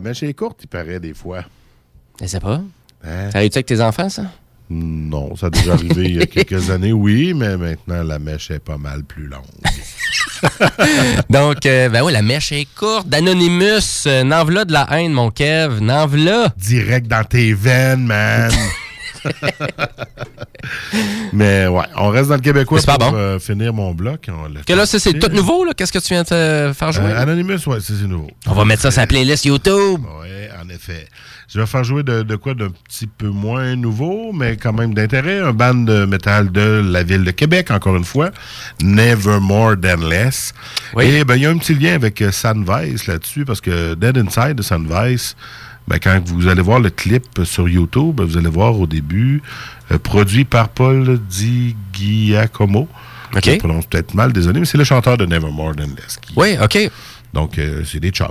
la mèche est courte, il paraît, des fois. Je sais pas. Hein? Ça arrive-tu avec tes enfants, ça? Non, ça a déjà arrivé il y a quelques *laughs* années, oui, mais maintenant, la mèche est pas mal plus longue. *laughs* Donc, euh, ben oui, la mèche est courte. D'Anonymous, euh, n'envela de la haine, mon Kev. N'envela. Direct dans tes veines, man. *laughs* Mais ouais, on reste dans le Québécois pour bon. euh, finir mon bloc. Que là, c'est tout nouveau, là. Qu'est-ce que tu viens de te faire jouer? Euh, Anonymous, ouais, c'est nouveau. On va mettre ça sur la playlist YouTube. Oui, en effet. Je vais faire jouer de, de quoi d'un petit peu moins nouveau, mais quand même d'intérêt. Un band de métal de la ville de Québec, encore une fois. Never More Than Less. Et ben, il y a un petit lien avec euh, Sandvice là-dessus, parce que Dead Inside de Sandvice, ben, quand vous allez voir le clip sur YouTube, ben, vous allez voir au début, euh, produit par Paul Di Giacomo. OK. Je prononce peut-être mal, désolé, mais c'est le chanteur de Never More Than Less. qui- Oui, OK. donc, euh, c'est des chums.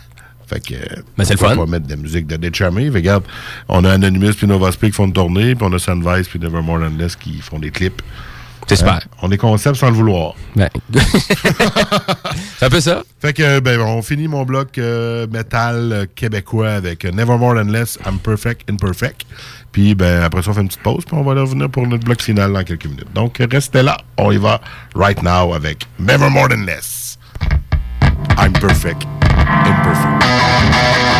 *laughs* fait que. Ben, c'est le fun. pas mettre de la musique de. Fait, Regarde, on a Anonymous puis Nova Speak qui font une tournée, puis on a Sunvice puis Nevermore Than Less qui font des clips. On est concept sans le vouloir. Ben. c'est un peu ça? Fait que, ben, on finit mon bloc euh, métal euh, québécois avec euh, Nevermore Than Less, I'm Perfect, Imperfect. Puis, ben, après ça, on fait une petite pause, puis on va revenir pour notre bloc final dans quelques minutes. Donc, restez là. On y va right now avec Nevermore Than Less. I'm Perfect, Imperfect.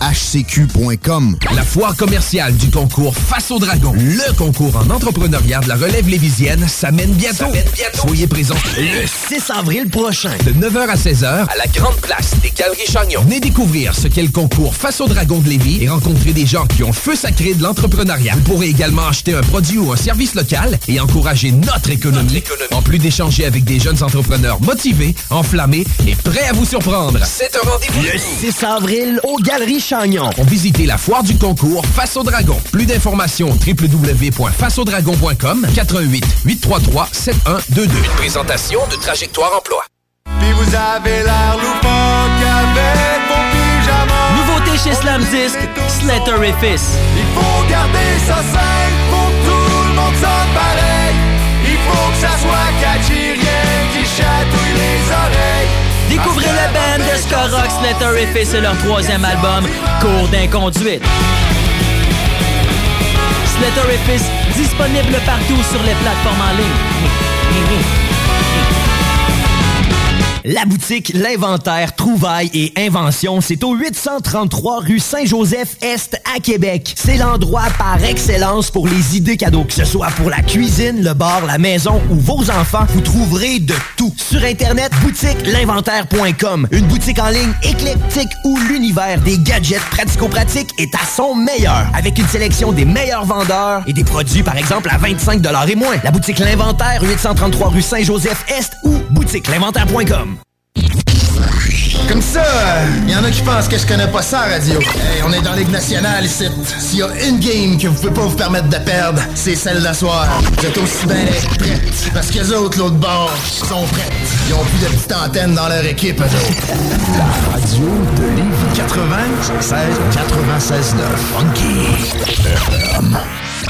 HCQ.com. La foire commerciale du concours Face au Dragon, le concours en entrepreneuriat de la relève lévisienne, s'amène bientôt. Soyez présents le 6 avril prochain, de 9h à 16h, à la Grande Place des Galeries Chagnon. Venez découvrir ce qu'est le concours Face au Dragon de Lévis et rencontrer des gens qui ont le feu sacré de l'entrepreneuriat. Vous pourrez également acheter un produit ou un service local et encourager notre économie, en plus d'échanger avec des jeunes entrepreneurs motivés, enflammés et prêts à vous surprendre. C'est un rendez-vous le 6 avril aux Galeries Chagnon. Pour visiter la foire du concours Face au Dragon. Plus d'informations www.faceaudragon.com 88 833 7122. Une présentation de Trajectoire Emploi. Puis vous avez l'air loufoque avec vos pyjamas. Nouveauté chez Slam Disc, Slater et Fils. Il faut garder ça simple, faut que tout le monde sonne pareil. Il faut que ça soit catchy, rien qui chatouille. Découvrez le band de ska rock Slater et Fils et leur troisième album, Cours d'inconduite. Slater Fils, disponible partout sur les plateformes en ligne. La boutique L'Inventaire, Trouvailles et Inventions, c'est au 833 rue Saint-Joseph-Est à Québec. C'est l'endroit par excellence pour les idées cadeaux. Que ce soit pour la cuisine, le bar, la maison ou vos enfants, vous trouverez de tout. Sur Internet, boutique l'inventaire.com. Une boutique en ligne éclectique où l'univers des gadgets pratico-pratiques est à son meilleur. Avec une sélection des meilleurs vendeurs et des produits, par exemple, à 25 et moins. La boutique L'Inventaire, 833 rue Saint-Joseph-Est ou boutique l'inventaire.com. Comme ça, il y en a qui pensent que je connais pas ça, radio. Hey, on est dans Ligue nationale ici. S'il y a une game que vous pouvez pas vous permettre de perdre, c'est celle d'asseoir. Vous êtes aussi bien être prêtes. Parce que les autres, l'autre bord, sont prêtes. Ils ont plus de petites antennes dans leur équipe, eux autres. La radio de Lévis 96 96 9 Funky.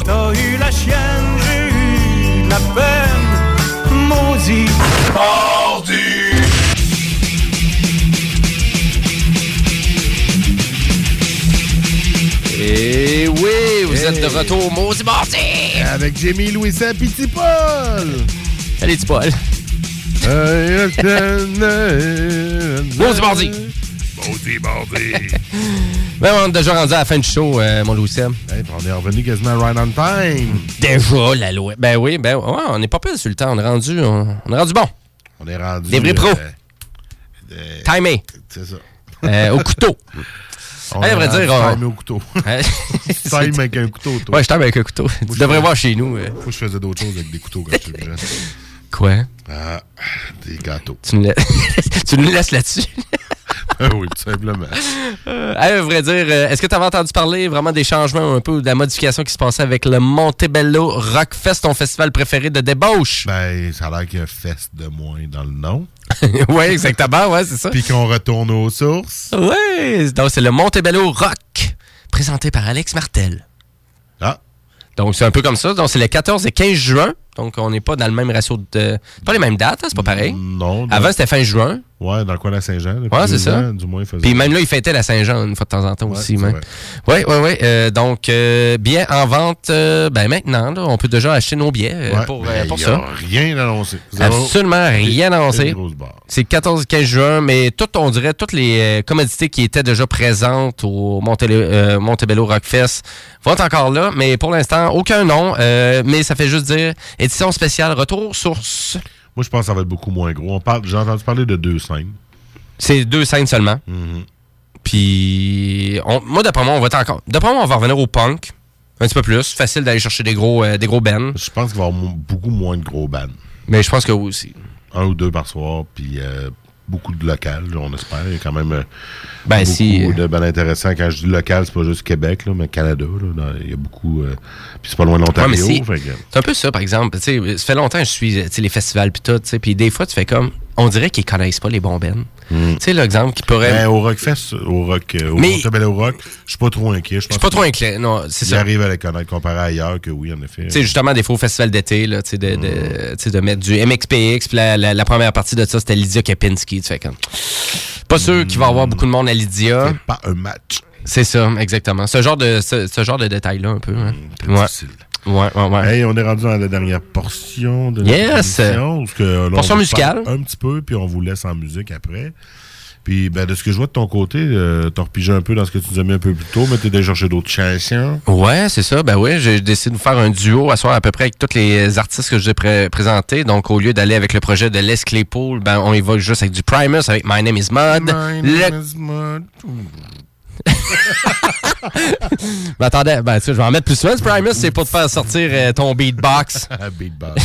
T'as eu la chienne, j'ai eu la peine, maudit. Mardi. Et oui, vous êtes de retour au Maudit Mardi! Avec Jamie Louis et Petit Paul! Allez, petit Paul. Maudit Mardi! Maudit Mardi! *laughs* Ben, on est déjà rendu à la fin du show, euh, mon Louis Sam. Hey, puis on est revenu quasiment right on time. Déjà, la loi. Ben oui, ben ouais, on n'est pas pire sur le temps. On est rendu, on, on est rendu bon. On est rendu. Des vrais pros. euh, Timé. C'est ça. Euh, au couteau. *laughs* On Hey, à vrai dire, on- au couteau. *laughs* Ouais. *laughs* Time avec un couteau, toi. Ouais, je t'aime avec un couteau. tu devrais voir chez nous. euh. Moi, je faisais d'autres choses avec des couteaux quand j'étais jeune. Quoi? Ah, des gâteaux. Tu nous, la- *laughs* tu nous laisses là-dessus. *laughs* Ah oui, tout simplement. Euh, à vrai dire, euh, est-ce que tu avais entendu parler vraiment des changements un peu, ou de la modification qui se passait avec le Montebello Rockfest, ton festival préféré de débauche? Ben, ça a l'air qu'il y a un fest de moins dans le nom. *laughs* oui, exactement, ouais, c'est ça. Puis qu'on retourne aux sources. Oui, donc c'est le Montebello Rock, présenté par Alex Martel. Ah. Donc c'est un peu comme ça. Donc c'est le 14 et 15 juin. Donc on n'est pas dans le même ratio de. Pas les mêmes dates, hein, c'est pas pareil. Non. Avant c'était fin juin. Ouais, dans le coin de la Saint-Jean. Ouais, c'est ça. ans, Du moins, faisait. Puis même là, il fêtait la Saint-Jean une fois de temps en temps Ouais, aussi. même. Oui, oui, oui. donc, euh, billets en vente, euh, ben maintenant, là, on peut déjà acheter nos billets euh, Ouais, pour, euh, pour y ça. a rien annoncé. Absolument rien annoncé. C'est 14 15 juin, mais tout, on dirait, toutes les euh, commodités qui étaient déjà présentes au Monte- euh, Montebello Rockfest vont être encore là, mais pour l'instant, aucun nom. euh, mais ça fait juste dire édition spéciale, retour source. Moi, je pense que ça va être beaucoup moins gros. On parle, j'ai entendu parler de deux scènes. C'est deux scènes seulement. Mhm. Puis, on- moi, d'après moi, on va être encore. D'après moi, on va revenir au punk. Un petit peu plus. Facile d'aller chercher des gros, euh, des gros bands. Je pense qu'il va y avoir beaucoup moins de gros bands. Mais je pense que oui aussi. Un ou deux par soir, puis euh, beaucoup de local, on espère. Il y a quand même euh, Ben, beaucoup si, de bands intéressants. Quand je dis local, c'est pas juste Québec, là, mais Canada. là, dans- Il y a beaucoup... euh, puis c'est pas loin de l'Ontario. Ouais, c'est- que- un peu ça, par exemple. Ça fait longtemps que je suis tu sais, les festivals puis tout. tu sais, Puis des fois, tu fais comme. On dirait qu'ils connaissent pas les bons bands. Tu sais, l'exemple qui pourrait. Ben, au Rockfest, au Rock, euh, au Mais- Montebello Rock, je suis pas trop inquiet. Je suis pas trop inquiet. Non, c'est ça. arrive à les connaître comparé à ailleurs que oui, en effet. Tu sais, justement, des faux festivals d'été, là, tu sais, de, sais, de mettre du MXPX, puis la, la, la première partie de ça, c'était Lydia Kepinski. Tu fais comme. Pas sûr qu'il va y avoir beaucoup de monde à Lydia. C'est pas un match. C'est ça, exactement. Ce genre de, ce, ce genre de détails-là, un peu. hein. Ouais. difficile. Ouais, ouais, ouais. Hey, on est rendu dans la dernière portion de Yes. émission. parce que, là, on Portion vous musicale. Un petit peu, puis on vous laisse en musique après. Puis, ben, de ce que je vois de ton côté, euh, t'as repigé un peu dans ce que tu nous as mis un peu plus tôt, mais t'es déjà cherché d'autres chansons. Ouais, c'est ça. Ben oui, j'ai décidé de faire un duo à soir à peu près avec tous les artistes que je vous ai pré- présentés. Donc, au lieu d'aller avec le projet de Les Claypool, ben, on y va juste avec du Primus, avec My Name is Mud. My Le- name is Mud. *laughs* Ben, attendez, ben, tu sais, je vais en mettre plus souvent. Primus, c'est pour te faire sortir euh, ton beatbox. *laughs* Beatbox.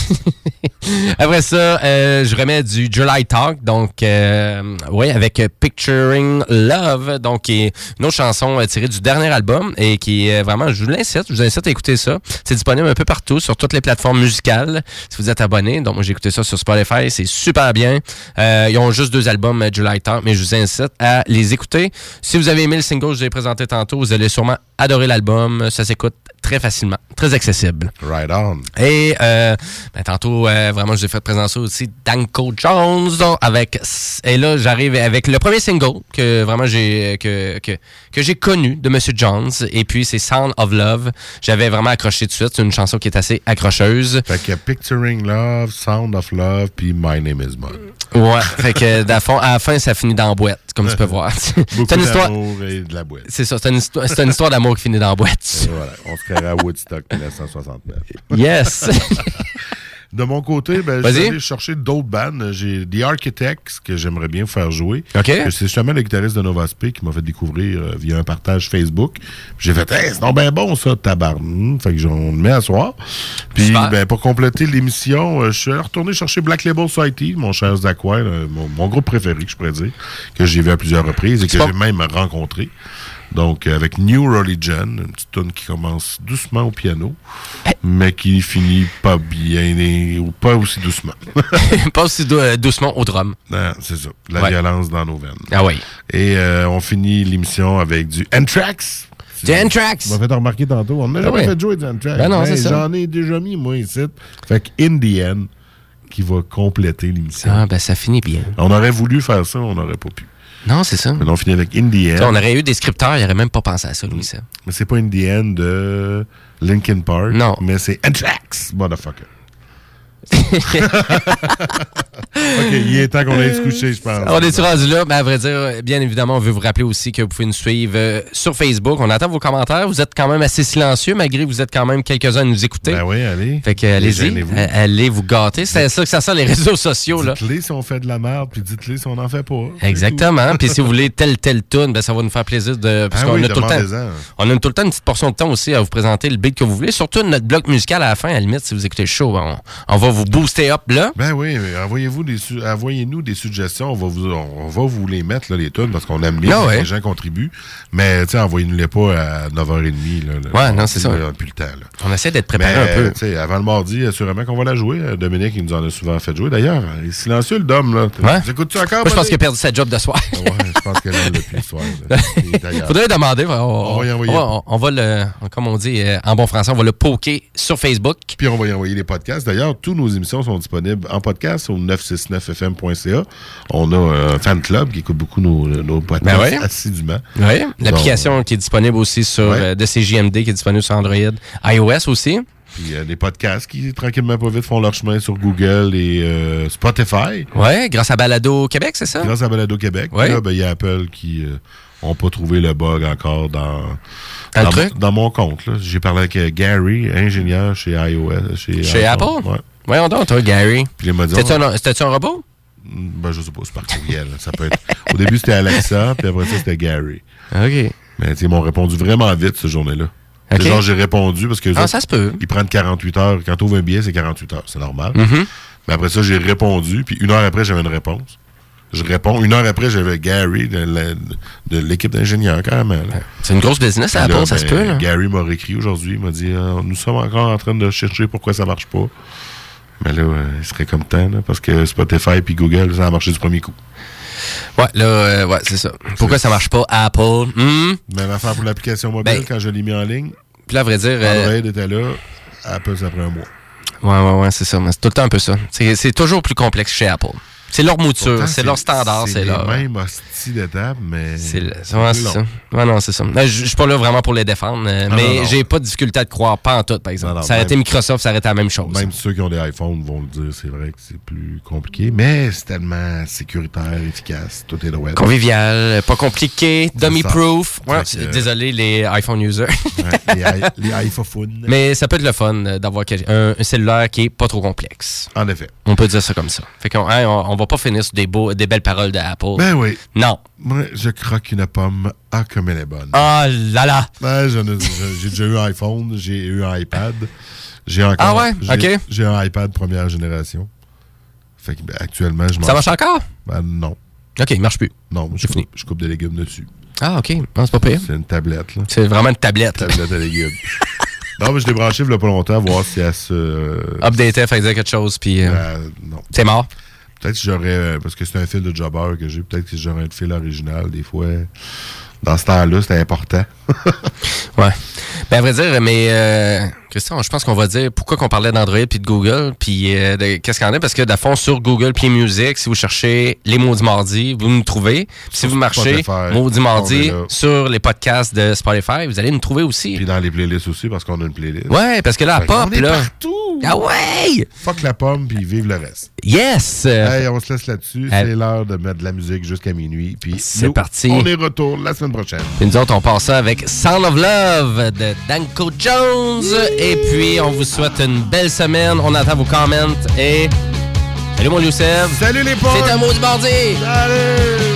*laughs* Après ça, euh, je remets du July Talk, donc euh, oui, avec Picturing Love, donc qui est une autre chanson euh, tirée du dernier album et qui est vraiment, je vous l'incite, je vous incite à écouter ça. C'est disponible un peu partout sur toutes les plateformes musicales si vous êtes abonné. Donc moi j'ai écouté ça sur Spotify, c'est super bien. Euh, ils ont juste deux albums July Talk, mais je vous incite à les écouter. Si vous avez aimé le single que je vous ai présenté tantôt, vous allez sûrement adorer l'album. Ça s'écoute très facilement, très accessible. Right on. Et euh, ben, tantôt, euh, vraiment, je vous ai fait présenter aussi Danko Jones avec et là j'arrive avec le premier single que vraiment j'ai que, que, que j'ai connu de Monsieur Jones et puis c'est Sound of Love. J'avais vraiment accroché tout de suite. C'est une chanson qui est assez accrocheuse. Fait que Picturing Love, Sound of Love, puis My Name is Mud. Ouais. fait que d'à fond- à la fin ça finit dans la boîte, comme tu peux *laughs* voir. C'est une histoire. d'amour et de la boîte. C'est ça. C'est une, histoire- c'est une histoire d'amour qui finit dans la boîte. Et voilà, on se créera à Woodstock 1969. Yes. *laughs* De mon côté, ben, vais aller chercher d'autres bandes. J'ai The Architects que j'aimerais bien faire jouer. OK. Que C'est justement le guitariste de Nova Spe qui m'a fait découvrir euh, via un partage Facebook. J'ai fait, hey, c'est donc bien bon ça, tabarn. Fait que j'en mets à soir. Puis ben, pour compléter l'émission, euh, je suis allé retourner chercher Black Label Society, mon cher Zach Wild, euh, mon, mon groupe préféré, que je pourrais dire, que j'ai vu à plusieurs reprises et que j'ai même rencontré. Donc, euh, avec New Religion, une petite tune qui commence doucement au piano, mais qui finit pas bien et- ou pas aussi doucement. *laughs* *laughs* Pas aussi dou- euh, doucement au drum. Non, c'est ça. La Ouais. violence dans nos veines. Ah oui. Et euh, on finit l'émission avec du Anthrax. Du Anthrax. Tu m'as fait remarquer tantôt. On n'a Ah jamais oui. fait jouer du Anthrax. Ben non, Mais c'est ça. J'en ai déjà mis, moi, ici. Fait que In the End, qui va compléter l'émission. Ah ben ça finit bien. On aurait voulu faire ça, on n'aurait pas pu. Non, c'est ça. Mais on finit avec on aurait eu des scripteurs, ils n'auraient même pas pensé à ça, Louis. Ça. Mais c'est pas In the End de Linkin Park. Non. Mais c'est Anthrax, motherfucker. *laughs* OK, il est temps qu'on aille se coucher, je pense. On est rendu là, mais à vrai dire, bien évidemment, on veut vous rappeler aussi que vous pouvez nous suivre euh, sur Facebook. On attend vos commentaires. Vous êtes quand même assez silencieux, malgré que vous êtes quand même quelques-uns à nous écouter. Ben oui, allez. Fait que allez-y, euh, allez vous gâter. C'est ça que ça sent les réseaux sociaux. Dites-les si on fait de la merde, puis dites-les si on n'en fait pas. Exactement. Puis si vous voulez telle, telle tune, ben, ça va nous faire plaisir de. Parce Ah qu'on oui, a tout le temps. On a tout le temps une petite portion de temps aussi à vous présenter le beat que vous voulez. Surtout notre bloc musical à la fin, à la limite, si vous écoutez le show, on, on va vous booster up là. Ben oui, envoyez-vous des su- envoyez-nous des suggestions, on va vous on va vous les mettre là, les tunes parce qu'on aime bien Ah ouais. les gens contribuent. Mais tu envoyez-nous les pas à 9h30 là. là. Ouais, non, On c'est ça. là, Plus le temps là. On essaie d'être préparé Mais, un peu. avant le mardi, assurément qu'on va la jouer. Dominique, il nous en a souvent fait jouer. D'ailleurs, il est silencieux, le Dom, là. Ouais. Tu écoutes-tu encore? Moi, je pense qu'il a perdu sa job de soir. Ouais, je pense que là, *laughs* depuis le ailleurs. Faudrait demander. On, On va y envoyer. on va- on- va le, comme on dit euh, en bon français, on va le poker sur Facebook. Puis on va y envoyer les podcasts. D'ailleurs, toutes nos émissions sont disponibles en podcast au 969fm.ca. On a un fan club qui écoute beaucoup nos, nos podcasts Ben ouais. assidûment. Oui. L'application qui est disponible aussi sur Ouais. euh, de CJMD, qui est disponible sur Android, iOS aussi. Puis il y a des podcasts qui, tranquillement pas vite, font leur chemin sur Google et euh, Spotify. Ouais, grâce à Balado Québec, c'est ça? Grâce à Balado Québec. Ouais. Puis Là, ben, il y a Apple qui n'ont pas trouvé le bug encore dans, mon, dans mon compte. J'ai parlé avec euh, Gary, ingénieur chez iOS. Chez, Chez. Apple? Ouais. Voyons donc, toi, Gary. Puis il m'a dit, C'était-tu un, robot? ben, je sais pas, c'est par courriel. ça peut être... Au début, c'était Alexa, puis après ça, c'était Gary. OK. Mais ils m'ont répondu vraiment vite, cette journée-là. Genre, j'ai répondu parce que Ah, autres, ça se peut. ils prennent 48 heures. Quand tu ouvres un billet, c'est 48 heures. C'est normal. Mhm. Mais après ça, j'ai répondu, puis une heure après, j'avais une réponse. Je réponds. Une heure après, j'avais Gary de, l'équipe d'ingénieurs, carrément. là. C'est une grosse business à ça se ben, peut. Là. Gary m'a réécrit aujourd'hui. Il m'a dit euh, Nous sommes encore en train de chercher pourquoi ça marche pas. Mais là, euh, il serait comme temps, là, parce que Spotify puis Google, ça a marché du premier coup. Ouais, là, euh, ouais, c'est ça. Pourquoi ça marche pas? Apple? Hmm? Même affaire pour l'application mobile, Ben, quand je l'ai mis en ligne. Puis là, à vrai dire. euh, Android était là, Apple, ça prend un mois. Ouais, ouais, ouais, c'est ça. C'est tout le temps un peu ça. C'est toujours plus complexe chez Apple. C'est leur mouture, c'est leur standard, c'est C'est leur. les mais. C'est le- ouais, ça. Ouais, non, c'est ça. Je je suis pas là vraiment pour les défendre, euh, Non, mais j'ai pas de difficulté à te croire, pas en tout, par exemple. Non, non, ça aurait été Microsoft, ça aurait été la même chose. Même ceux qui ont des iPhones vont le dire, c'est vrai que c'est plus compliqué, mais c'est tellement sécuritaire, efficace, tout est web. Convivial, pas compliqué, dummy-proof. Ouais, Désolé les iPhone users. Les, i- *laughs* les iPhones. mais ça peut être le fun euh, d'avoir un, un cellulaire qui est pas trop complexe. En effet. On peut dire ça comme ça. Fait qu'on hein, on, on va pas finir sur des, beaux, des belles paroles de Apple. Ben oui. Non. Moi, je croque une pomme. Ah, comme elle est bonne. Ah là là. J'ai déjà eu un iPhone, j'ai eu un iPad. J'ai encore. Ah ouais? j'ai- Ok. J'ai un iPad première génération. Fait que ben, actuellement, je Ça marche encore? Ben non. Ok, il marche plus. Non, je coupe, je coupe des légumes dessus. Ah, ok. C'est pas pire. C'est une tablette, là. C'est vraiment une tablette. là. Tablette à légumes. *laughs* non, mais je l'ai branché il y a pas longtemps, voir si elle se. Updater, faire dire quelque chose, puis. euh, Ben, non. C'est mort. Peut-être que j'aurais. euh, Parce que c'est un fil de jobber que j'ai. Peut-être que j'aurais un fil original, des fois. Dans ce temps-là, c'était important. *laughs* Ouais. Ben, à vrai dire, mais euh, Christian, je pense qu'on va dire pourquoi qu'on parlait d'Android puis de Google, puis euh, qu'est-ce qu'il y en a, parce que, de fond, sur Google Play Music, si vous cherchez Les Maudits Mardis, vous nous trouvez. Puis si vous marchez Maudits là. sur les podcasts de Spotify, vous allez nous trouver aussi. Puis dans les playlists aussi, parce qu'on a une playlist. Ouais, parce que là, à pop, là. partout. Ah ouais! Fuck la pomme, puis vive le reste. Yes! Hey, on se laisse là-dessus. C'est l'heure de mettre de la musique jusqu'à minuit. Puis C'est parti. On est retour la semaine prochaine. Puis nous autres, on passe ça avec Sound of Love de Danko Jones. Et puis, on vous souhaite une belle semaine. On attend vos comments. Et salut mon Youssef. Salut les potes. C'est un mot du mardi. Salut!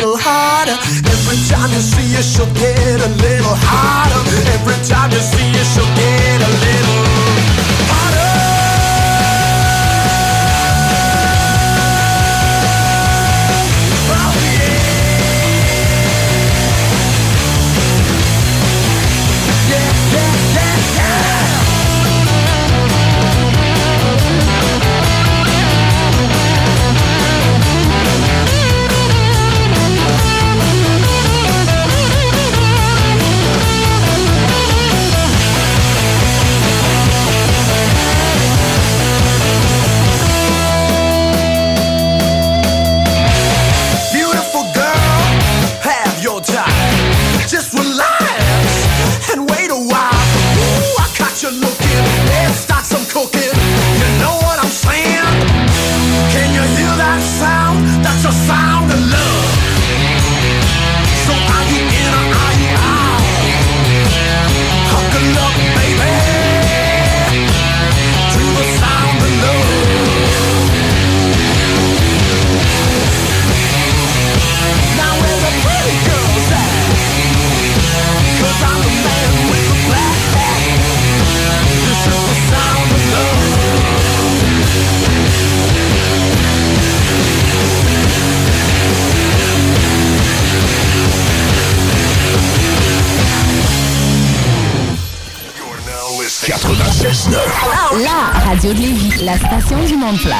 Little hotter. Every time you see her, she'll get a little hotter. Every time you see her, she'll get a little Cornflower.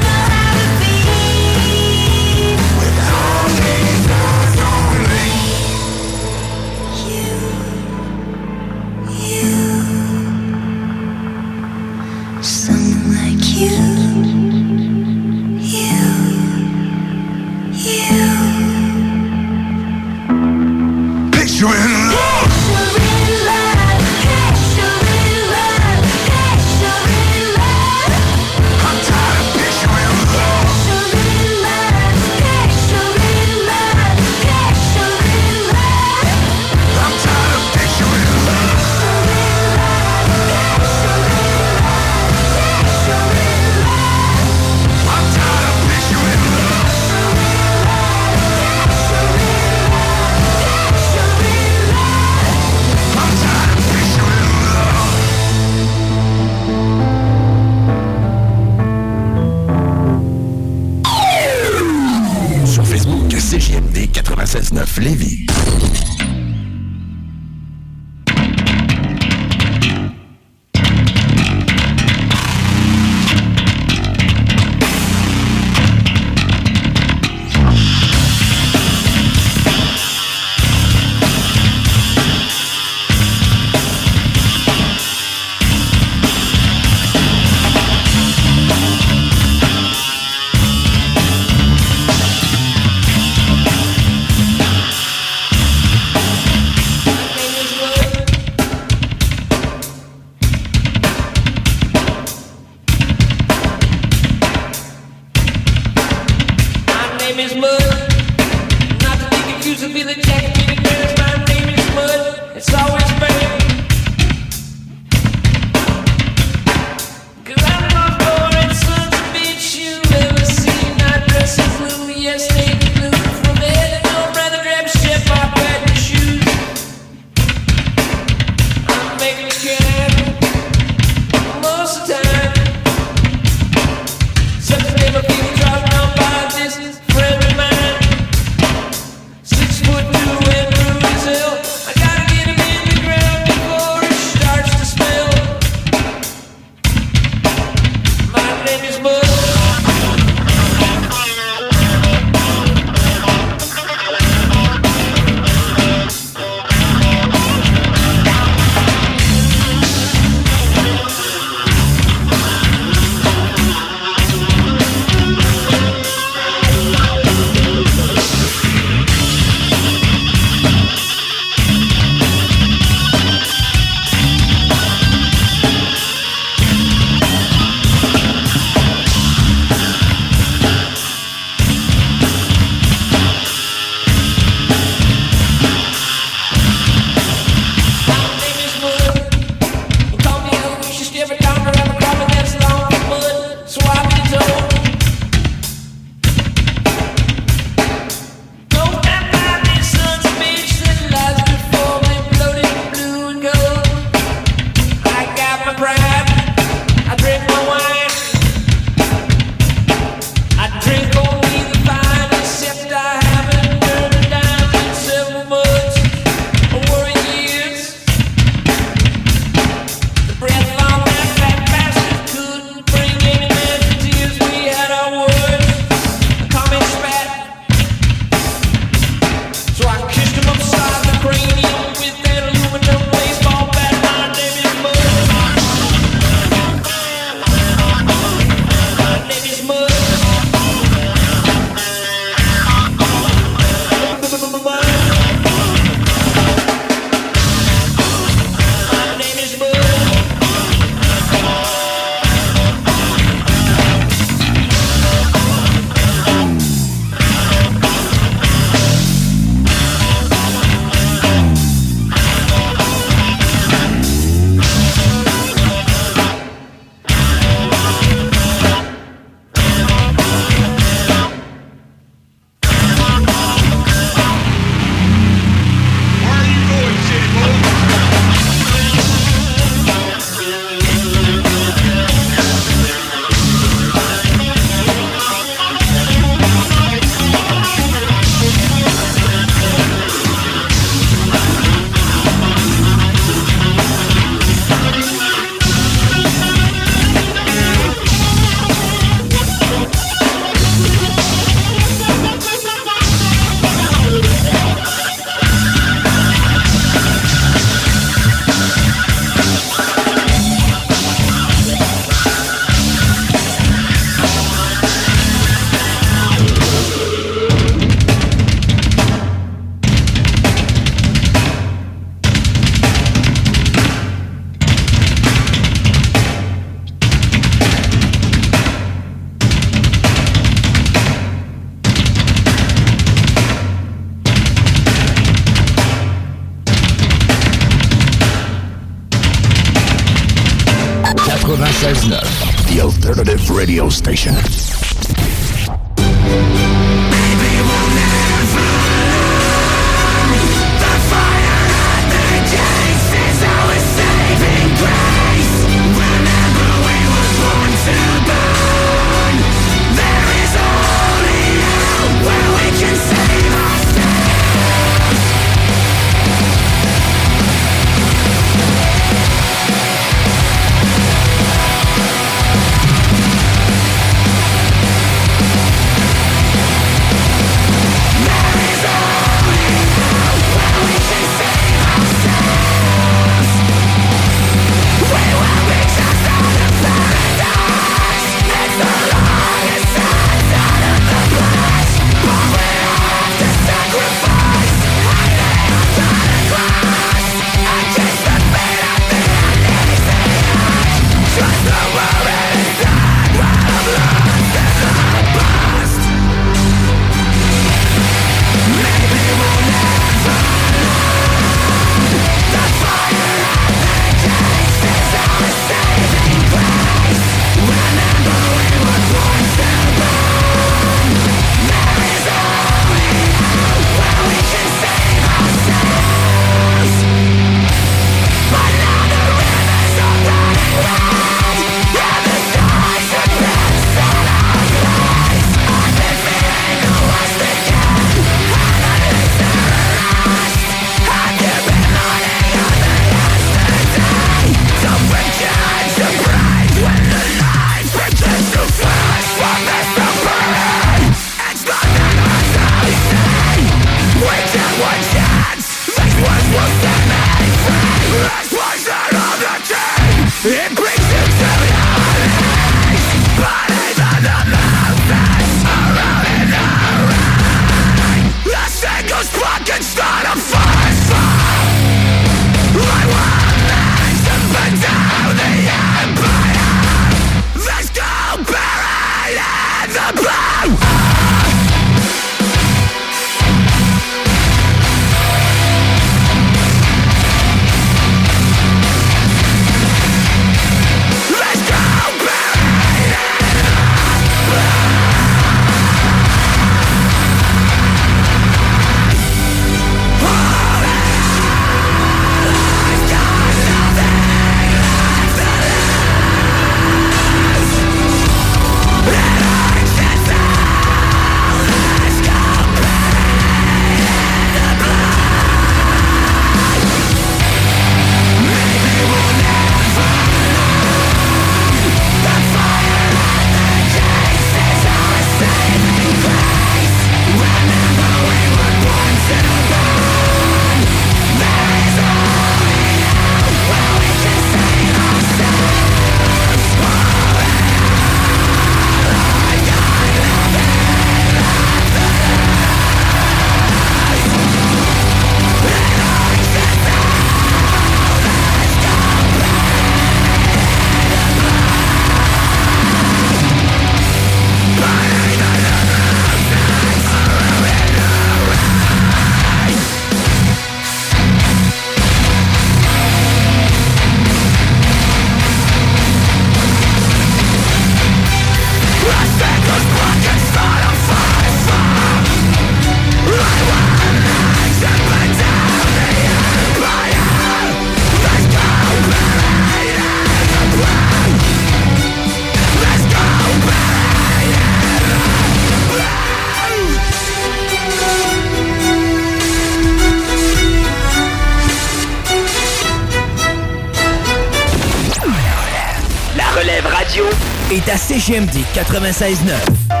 CGMD 96.9.